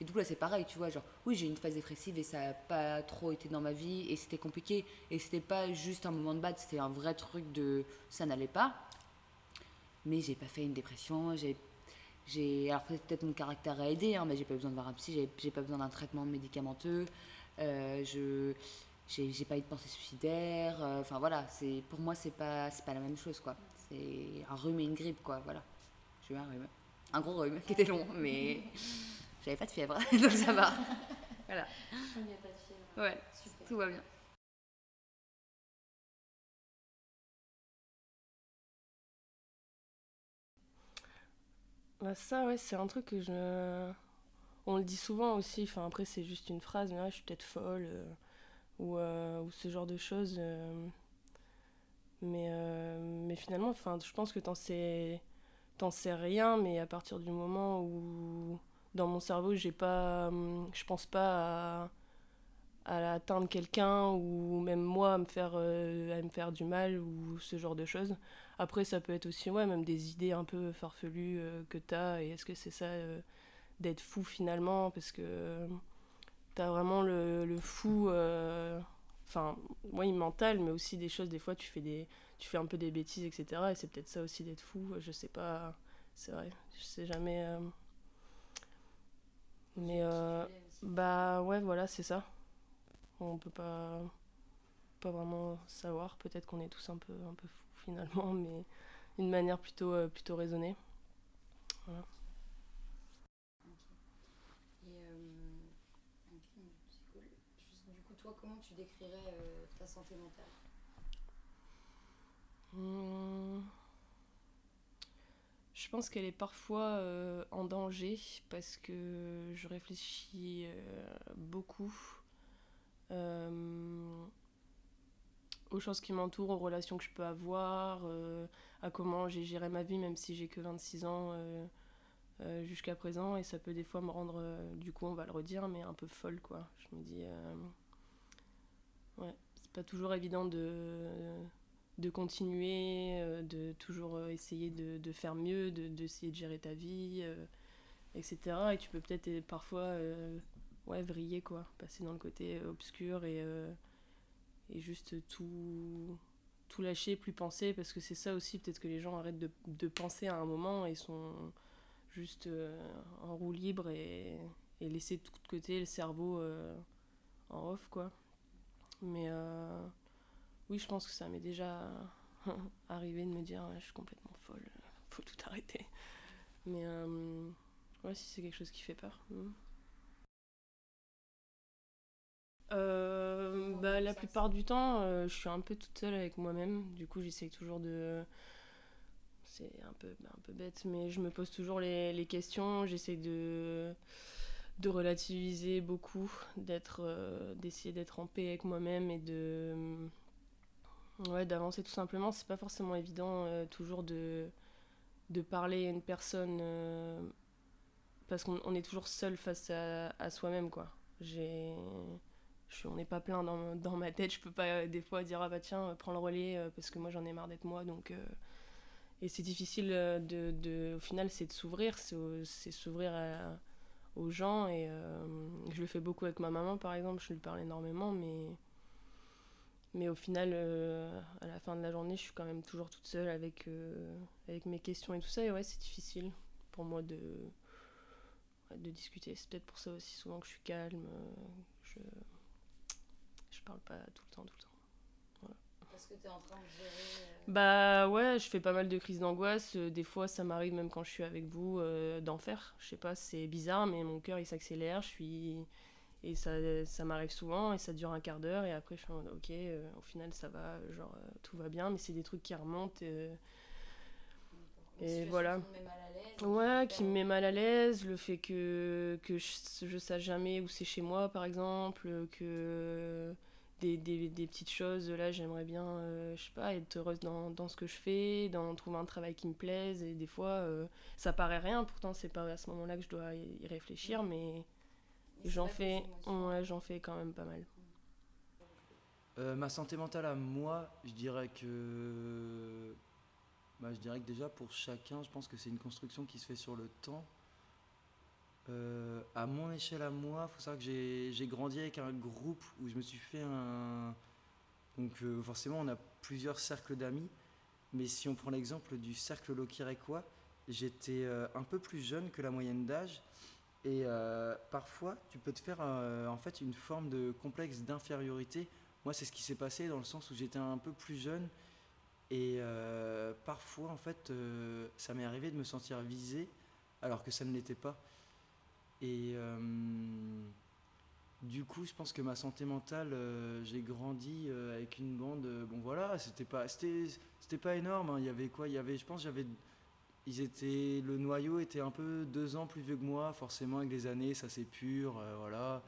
Et du coup, là, c'est pareil, tu vois. Genre, oui, j'ai une phase dépressive et ça n'a pas trop été dans ma vie et c'était compliqué. Et c'était pas juste un moment de bad, c'était un vrai truc de ça n'allait pas. Mais j'ai pas fait une dépression. J'ai. J'ai alors, peut-être mon caractère a aidé, hein, mais j'ai pas besoin de voir un psy, j'ai- j'ai pas besoin d'un traitement médicamenteux. Euh, je. J'ai j'ai pas eu de pensée suicidaire. euh, Enfin, voilà. c'est Pour moi, c'est pas, c'est pas la même chose, quoi. C'est un rhume et une grippe, quoi. Voilà. J'ai eu un rhume. Un gros rhume qui était long, mais. J'avais pas de fièvre, *laughs* donc ça va. Voilà. Il n'y a pas de fièvre. Ouais, Super. tout va bien. Bah ça, c'est un truc que je... On le dit souvent aussi, enfin après c'est juste une phrase, mais je suis peut-être folle, euh, ou, euh, ou ce genre de choses. euh, mais, mais finalement, je pense que t'en sais, t'en sais rien, mais à partir du moment où dans mon cerveau, j'ai pas, hum, je pense pas à, à atteindre quelqu'un ou même moi à me faire, euh, à me faire du mal ou ce genre de choses. Après, ça peut être aussi ouais, même des idées un peu farfelues euh, que tu as. Et est-ce que c'est ça euh, d'être fou finalement? Parce que euh, tu as vraiment le, le fou, enfin, oui, mental, mais aussi des choses, des fois, tu fais, des, tu fais un peu des bêtises, etc. Et c'est peut-être ça aussi d'être fou. Je sais pas, c'est vrai, je sais jamais. Mais bah ouais, voilà, c'est ça. On peut pas, pas vraiment savoir. Peut-être qu'on est tous un peu, un peu fous *laughs* finalement, mais d'une manière plutôt, euh, plutôt raisonnée. Voilà. Et euh, ok, c'est cool. Juste, du coup, toi, comment tu décrirais euh, ta santé mentale? Hmm. Je pense qu'elle est parfois en danger parce que je réfléchis beaucoup aux choses qui m'entourent, aux relations que je peux avoir, euh, à comment j'ai géré ma vie même si j'ai que 26 ans euh, euh, jusqu'à présent et ça peut des fois me rendre, euh, du coup on va le redire, mais un peu folle quoi. Je me dis, euh, ouais, c'est pas toujours évident de de continuer, euh, de toujours euh, essayer de, faire mieux, de- d'essayer de, gérer ta vie, euh, etc. Et tu peux peut-être euh, parfois euh, ouais, vriller, quoi, passer dans le côté euh, obscur et, euh, et juste tout, tout lâcher, plus penser, parce que c'est ça aussi, peut-être que les gens arrêtent de, de penser à un moment et sont juste euh, en roue libre et, et laisser tout de côté le cerveau en off, quoi. Mais oui, je pense que ça m'est déjà *laughs* arrivé de me dire je suis complètement folle, faut tout arrêter. Mais ouais, si c'est quelque chose qui fait peur. hmm. Euh, bah, la plupart du temps, euh, je suis un peu toute seule avec moi-même. Du coup, j'essaye toujours de. C'est un peu, un peu bête, mais je me pose toujours les, les questions. J'essaye de, de relativiser beaucoup, euh, d'essayer d'être en paix avec moi-même et de. Ouais, d'avancer tout simplement. C'est pas forcément évident toujours de, de parler à une personne parce qu'on on est toujours seul face à, à soi-même, quoi. J'ai. Je on n'est pas plein dans, dans ma tête, je peux pas euh, des fois dire ah bah tiens, euh, prends le relais euh, parce que moi j'en ai marre d'être moi donc. et c'est difficile de, de. Au final, c'est de s'ouvrir, c'est s'ouvrir aux gens et je le fais beaucoup avec ma maman par exemple, je lui parle énormément mais. Mais au final, à la fin de la journée, je suis quand même toujours toute seule avec, avec mes questions et tout ça. Et ouais, c'est difficile pour moi de, de discuter. C'est peut-être pour ça aussi souvent que je suis calme. je parle pas tout le temps, tout le temps. Voilà. Parce que tu es en train de gérer. euh, Bah ouais, je fais pas mal de crises d'angoisse. Euh, Des fois, ça m'arrive même quand je suis avec vous euh, d'en faire. Je sais pas, c'est bizarre, mais mon cœur il s'accélère. Je suis et ça, ça m'arrive souvent et ça dure un quart d'heure et après je suis en mode, ok, euh, au final ça va, genre tout va bien, mais c'est des trucs qui remontent. et voilà. qui te met mal à l'aise, Ouais, qui me met mal à l'aise, le fait que, que je, je sache jamais où c'est chez moi, par exemple, que des, des, des petites choses, là, j'aimerais bien, euh, je sais pas, être heureuse dans, dans ce que je fais, dans trouver un travail qui me plaise, et des fois, euh, ça paraît rien, pourtant, c'est pas à ce moment-là que je dois y réfléchir, mais c'est j'en fais, ouais, j'en fais quand même pas mal. Euh, ma santé mentale à moi, je dirais que. Bah, je dirais que déjà pour chacun, je pense que c'est une construction qui se fait sur le temps. Euh, à mon échelle à moi, il faut savoir que j'ai grandi avec un groupe où je me suis fait un. Donc euh, forcément, on a plusieurs cercles d'amis. Mais si on prend l'exemple du cercle loquirécois, j'étais euh, un peu plus jeune que la moyenne d'âge. Et parfois, tu peux te faire en fait une forme de complexe d'infériorité. Moi, c'est ce qui s'est passé dans le sens où j'étais un peu plus jeune. Et parfois, en fait, ça m'est arrivé de me sentir visé alors que ça ne l'était pas. Et euh, du coup, je pense que ma santé mentale, euh, j'ai grandi euh, avec une bande. bon, voilà, c'était pas, c'était, c'était pas énorme. hein. Il y avait quoi? Il y avait, je pense, j'avais, ils étaient, le noyau était un peu deux ans plus vieux que moi. Forcément, avec les années, ça s'épure. euh, voilà,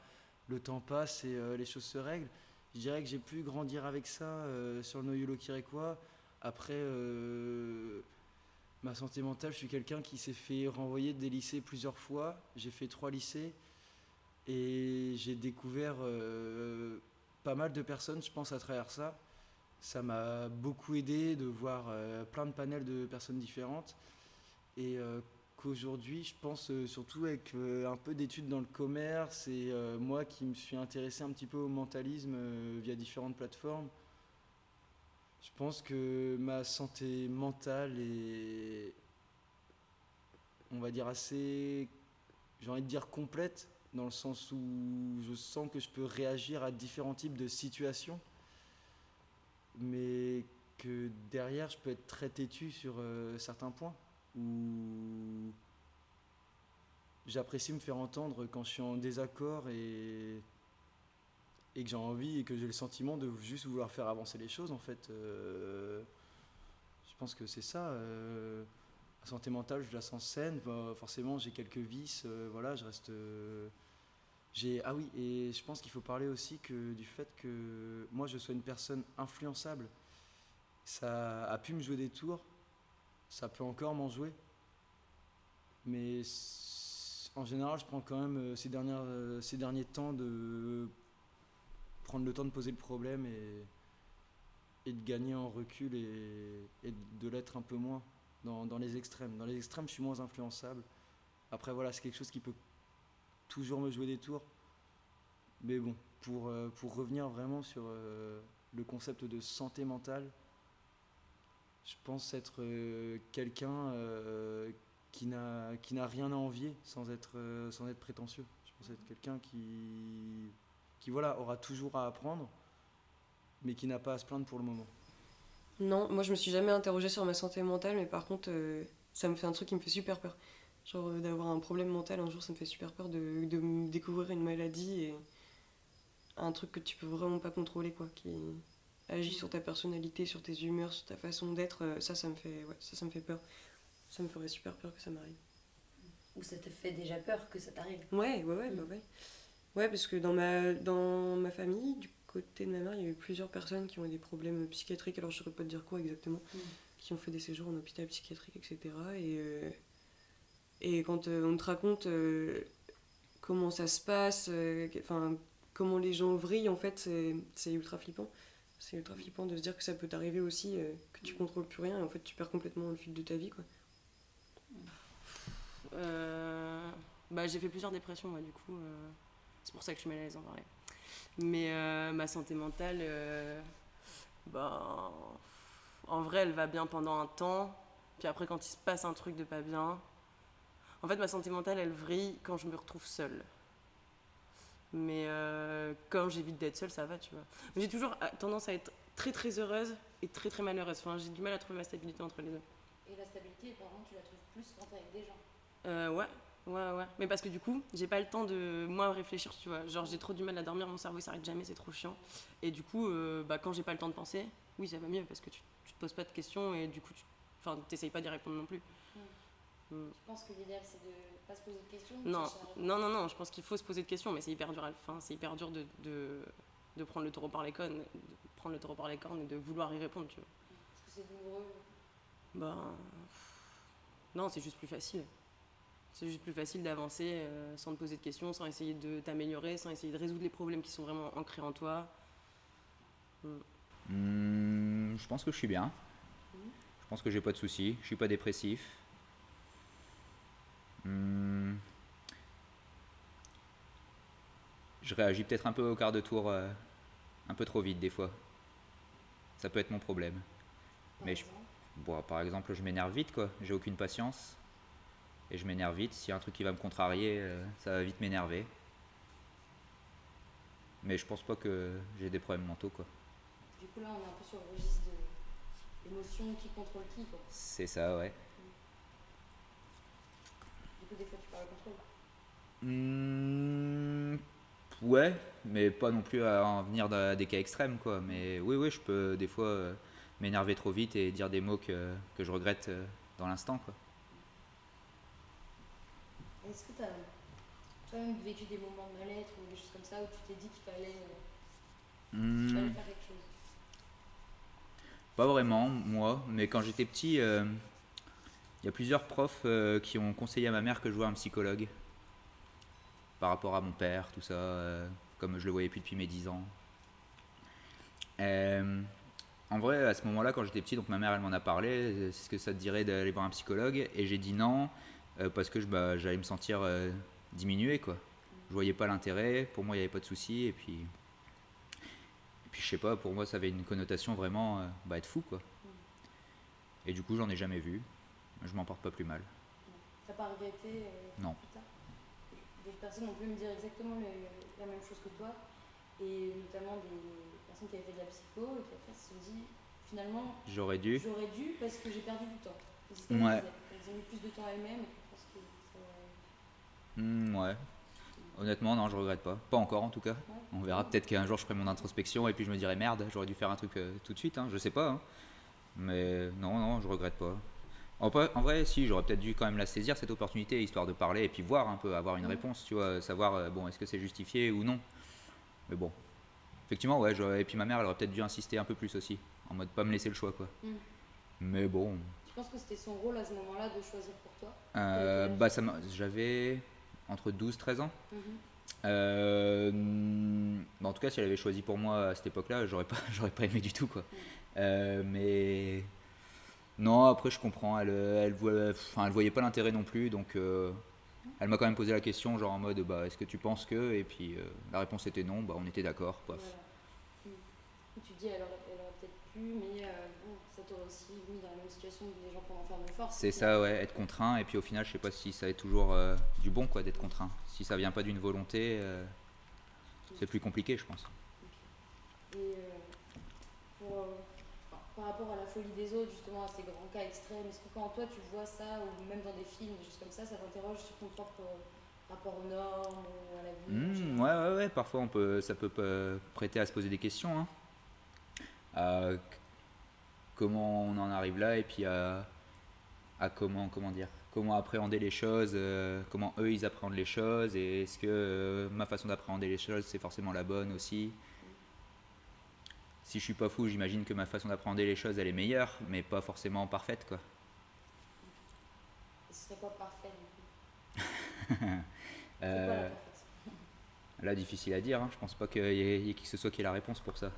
le temps passe et les choses se règlent. Je dirais que j'ai pu grandir avec ça sur le noyau loquirécois. Après, ma santé mentale, je suis quelqu'un qui s'est fait renvoyer des lycées plusieurs fois. J'ai fait trois lycées et j'ai découvert euh, pas mal de personnes, je pense, à travers ça. Ça m'a beaucoup aidé de voir euh, plein de panels de personnes différentes. Et euh, qu'aujourd'hui, je pense surtout avec un peu d'études dans le commerce et moi qui me suis intéressé un petit peu au mentalisme via différentes plateformes, je pense que ma santé mentale est, on va dire, assez, j'ai envie de dire complète, dans le sens où je sens que je peux réagir à différents types de situations. mais que derrière, je peux être très têtu sur euh, certains points. Ou j'apprécie me faire entendre quand je suis en désaccord et, et que j'ai envie et que j'ai le sentiment de juste vouloir faire avancer les choses, en fait. Euh, je pense que c'est ça. euh, la santé mentale, je la sens saine. Forcément, j'ai quelques vices. euh, voilà, je reste. euh, j'ai ah oui, et je pense qu'il faut parler aussi que du fait que moi, je sois une personne influençable. Ça a pu me jouer des tours. Ça peut encore m'en jouer. Mais en général, je prends quand même ces, dernières, ces derniers temps de prendre le temps de poser le problème et, et de gagner en recul et, de l'être un peu moins dans, dans les extrêmes. Dans les extrêmes, je suis moins influençable. Après, voilà, c'est quelque chose qui peut toujours me jouer des tours. Mais bon, pour, euh, pour revenir vraiment sur euh, le concept de santé mentale, je pense être euh, quelqu'un qui n'a rien à envier sans être, sans être prétentieux. Je pense être quelqu'un qui, qui voilà, aura toujours à apprendre, mais qui n'a pas à se plaindre pour le moment. Non, moi je me suis jamais interrogée sur ma santé mentale, mais par contre, euh, ça me fait un truc qui me fait super peur. Genre euh, d'avoir un problème mental un jour, ça me fait super peur de, de me découvrir une maladie et un truc que tu peux vraiment pas contrôler, quoi, qui agit sur ta personnalité, sur tes humeurs, sur ta façon d'être. euh, ça, ça me fait, ouais, ça, ça me fait peur. Ça me ferait super peur que ça m'arrive. Ou ça te fait déjà peur que ça t'arrive Ouais, ouais, ouais, bah ouais. Ouais, parce que dans ma, dans ma famille, du côté de ma mère, il y a eu plusieurs personnes qui ont eu des problèmes psychiatriques, alors je saurais pas te dire quoi exactement, Mm. qui ont fait des séjours en hôpital psychiatrique, etc. Et, euh, et quand euh, on te raconte euh, comment ça se passe, enfin, comment les gens vrillent, en fait, c'est ultra flippant. C'est ultra flippant de se dire que ça peut t'arriver aussi, que tu contrôles plus rien, et en fait, tu perds complètement le fil de ta vie, quoi. Bah, j'ai fait plusieurs dépressions, moi, du coup. C'est pour ça que je suis mal à l'aise en parler. Mais euh, ma santé mentale, euh, bah, en vrai, elle va bien pendant un temps. Puis après, quand il se passe un truc de pas bien. En fait, ma santé mentale, elle vrille quand je me retrouve seule. Mais euh, quand j'évite d'être seule, ça va, tu vois. J'ai toujours tendance à être très très heureuse et très très malheureuse. Enfin, j'ai du mal à trouver ma stabilité entre les deux. Et la stabilité, par contre, tu la trouves plus quand t'es avec des gens? Euh, ouais, ouais, ouais. Mais parce que du coup, j'ai pas le temps de moi réfléchir, tu vois. Genre, j'ai trop du mal à dormir, mon cerveau il s'arrête jamais, c'est trop chiant. Et du coup, euh, bah, quand j'ai pas le temps de penser, oui, ça va mieux parce que tu, tu te poses pas de questions et du coup, tu enfin, t'essayes pas d'y répondre non plus. Mm. Je pense que l'idéal, c'est de pas se poser de questions. Non, non, non, non, je pense qu'il faut se poser de questions, mais c'est hyper dur, à, enfin, c'est hyper dur de, de, de prendre le taureau par les cornes, de prendre le taureau par les cornes et de vouloir y répondre, tu vois. Parce que c'est douloureux. Ben, non, c'est juste plus facile. C'est juste plus facile d'avancer euh, sans te poser de questions, sans essayer de t'améliorer, sans essayer de résoudre les problèmes qui sont vraiment ancrés en toi. Mm. Hmm, je pense que je suis bien. Je pense que j'ai pas de soucis. Je suis pas dépressif. Hmm. Je réagis peut-être un peu au quart de tour, euh, un peu trop vite des fois. Ça peut être mon problème. Mais je, bon, par exemple, je m'énerve vite, quoi. J'ai aucune patience. Et je m'énerve vite. S'il y a un truc qui va me contrarier, euh, ça va vite m'énerver. Mais je pense pas que j'ai des problèmes mentaux, quoi. Du coup, là, on est un peu sur le registre de l'émotion qui contrôle qui, quoi. C'est ça, ouais. Du coup, des fois, tu parles contrôle. Hmm, ouais, mais pas non plus à en venir à des cas extrêmes, quoi. Mais oui, oui, je peux des fois euh, m'énerver trop vite et dire des mots que, que je regrette euh, dans l'instant, quoi. Est-ce que tu as toi-même vécu des moments de mal-être ou des choses comme ça où tu t'es dit qu'il fallait, euh, fallait Hmm, faire quelque chose? Pas vraiment, moi, mais quand j'étais petit, euh, il y a plusieurs profs euh, qui ont conseillé à ma mère que je voie un psychologue par rapport à mon père, tout ça, comme je le voyais plus depuis mes 10 ans. En vrai, à ce moment-là, quand j'étais petit, donc ma mère, elle m'en a parlé, euh, est-ce que ça te dirait d'aller voir un psychologue Et j'ai dit non, euh, parce que bah, j'allais me sentir euh, diminué, quoi. Je voyais pas l'intérêt, pour moi, il n'y avait pas de souci, et puis... Et puis je sais pas, pour moi ça avait une connotation vraiment euh, bah, être fou quoi. Et du coup j'en ai jamais vu. Je m'en porte pas plus mal. T'as pas regretté Non. plus tard Des personnes ont pu me dire exactement le- la même chose que toi et notamment des personnes qui avaient fait de la psycho et qui après se sont dit finalement J'aurais dû. j'aurais dû parce que j'ai perdu du temps. Ouais. Elles ont mis plus de temps à elles-mêmes je Hmm, ouais. Honnêtement, non, je regrette pas. Pas encore en tout cas. On verra peut-être qu'un jour je ferai mon introspection et puis je me dirai merde, j'aurais dû faire un truc euh, tout de suite, hein, je sais pas. hein. Mais non, non, je regrette pas. En, vrai- en vrai, si, j'aurais peut-être dû quand même la saisir cette opportunité, histoire de parler et puis voir un peu, avoir une réponse, tu vois, savoir, euh, bon, est-ce que c'est justifié ou non. Mais bon, effectivement, ouais, j'aurais- et puis ma mère, elle aurait peut-être dû insister un peu plus aussi, en mode pas me laisser le choix, quoi. Mm. Mais bon, Tu penses que c'était son rôle à ce moment-là de choisir pour toi? Euh, bah, ça j'avais entre 12 13 ans. Mhm. Euh, bah, en tout cas, si elle avait choisi pour moi à cette époque-là, j'aurais pas, *laughs* j'aurais pas aimé du tout, quoi. Euh, mais non, après, je comprends. Elle, elle, voit- enfin, elle voyait pas l'intérêt non plus, donc euh, elle m'a quand même posé la question, genre en mode, bah, est-ce que tu penses que Et puis la réponse était non. Bah, on était d'accord. Voilà. Tu dis elle aurait, peut-être pu, mais bon, ça t'aurait aussi mis dans situation gens. C'est ça, ouais, être contraint. Et puis au final, je sais pas si ça est toujours euh, du bon, quoi, d'être contraint. Si ça vient pas d'une volonté, euh, c'est plus compliqué, je pense. Et euh, pour, par rapport à la folie des autres, justement, à ces grands cas extrêmes, est-ce que quand toi tu vois ça, ou même dans des films, des choses comme ça, ça t'interroge sur ton propre rapport aux normes, ou à la vie Mmh, ouais, ouais, ouais, parfois on peut, ça peut prêter à se poser des questions. hein. Comment on en arrive là et puis à, à comment, comment dire, comment appréhender les choses, euh, comment eux ils appréhendent les choses et est-ce que euh, ma façon d'appréhender les choses c'est forcément la bonne aussi. Si je suis pas fou, j'imagine que ma façon d'appréhender les choses elle est meilleure, mais pas forcément parfaite quoi. Ce serait pas parfait du coup. *laughs* Quoi Euh, Là, difficile à dire. hein. Je pense pas qu'il y, ait il y ait qui que ce soit qui ait la réponse pour ça.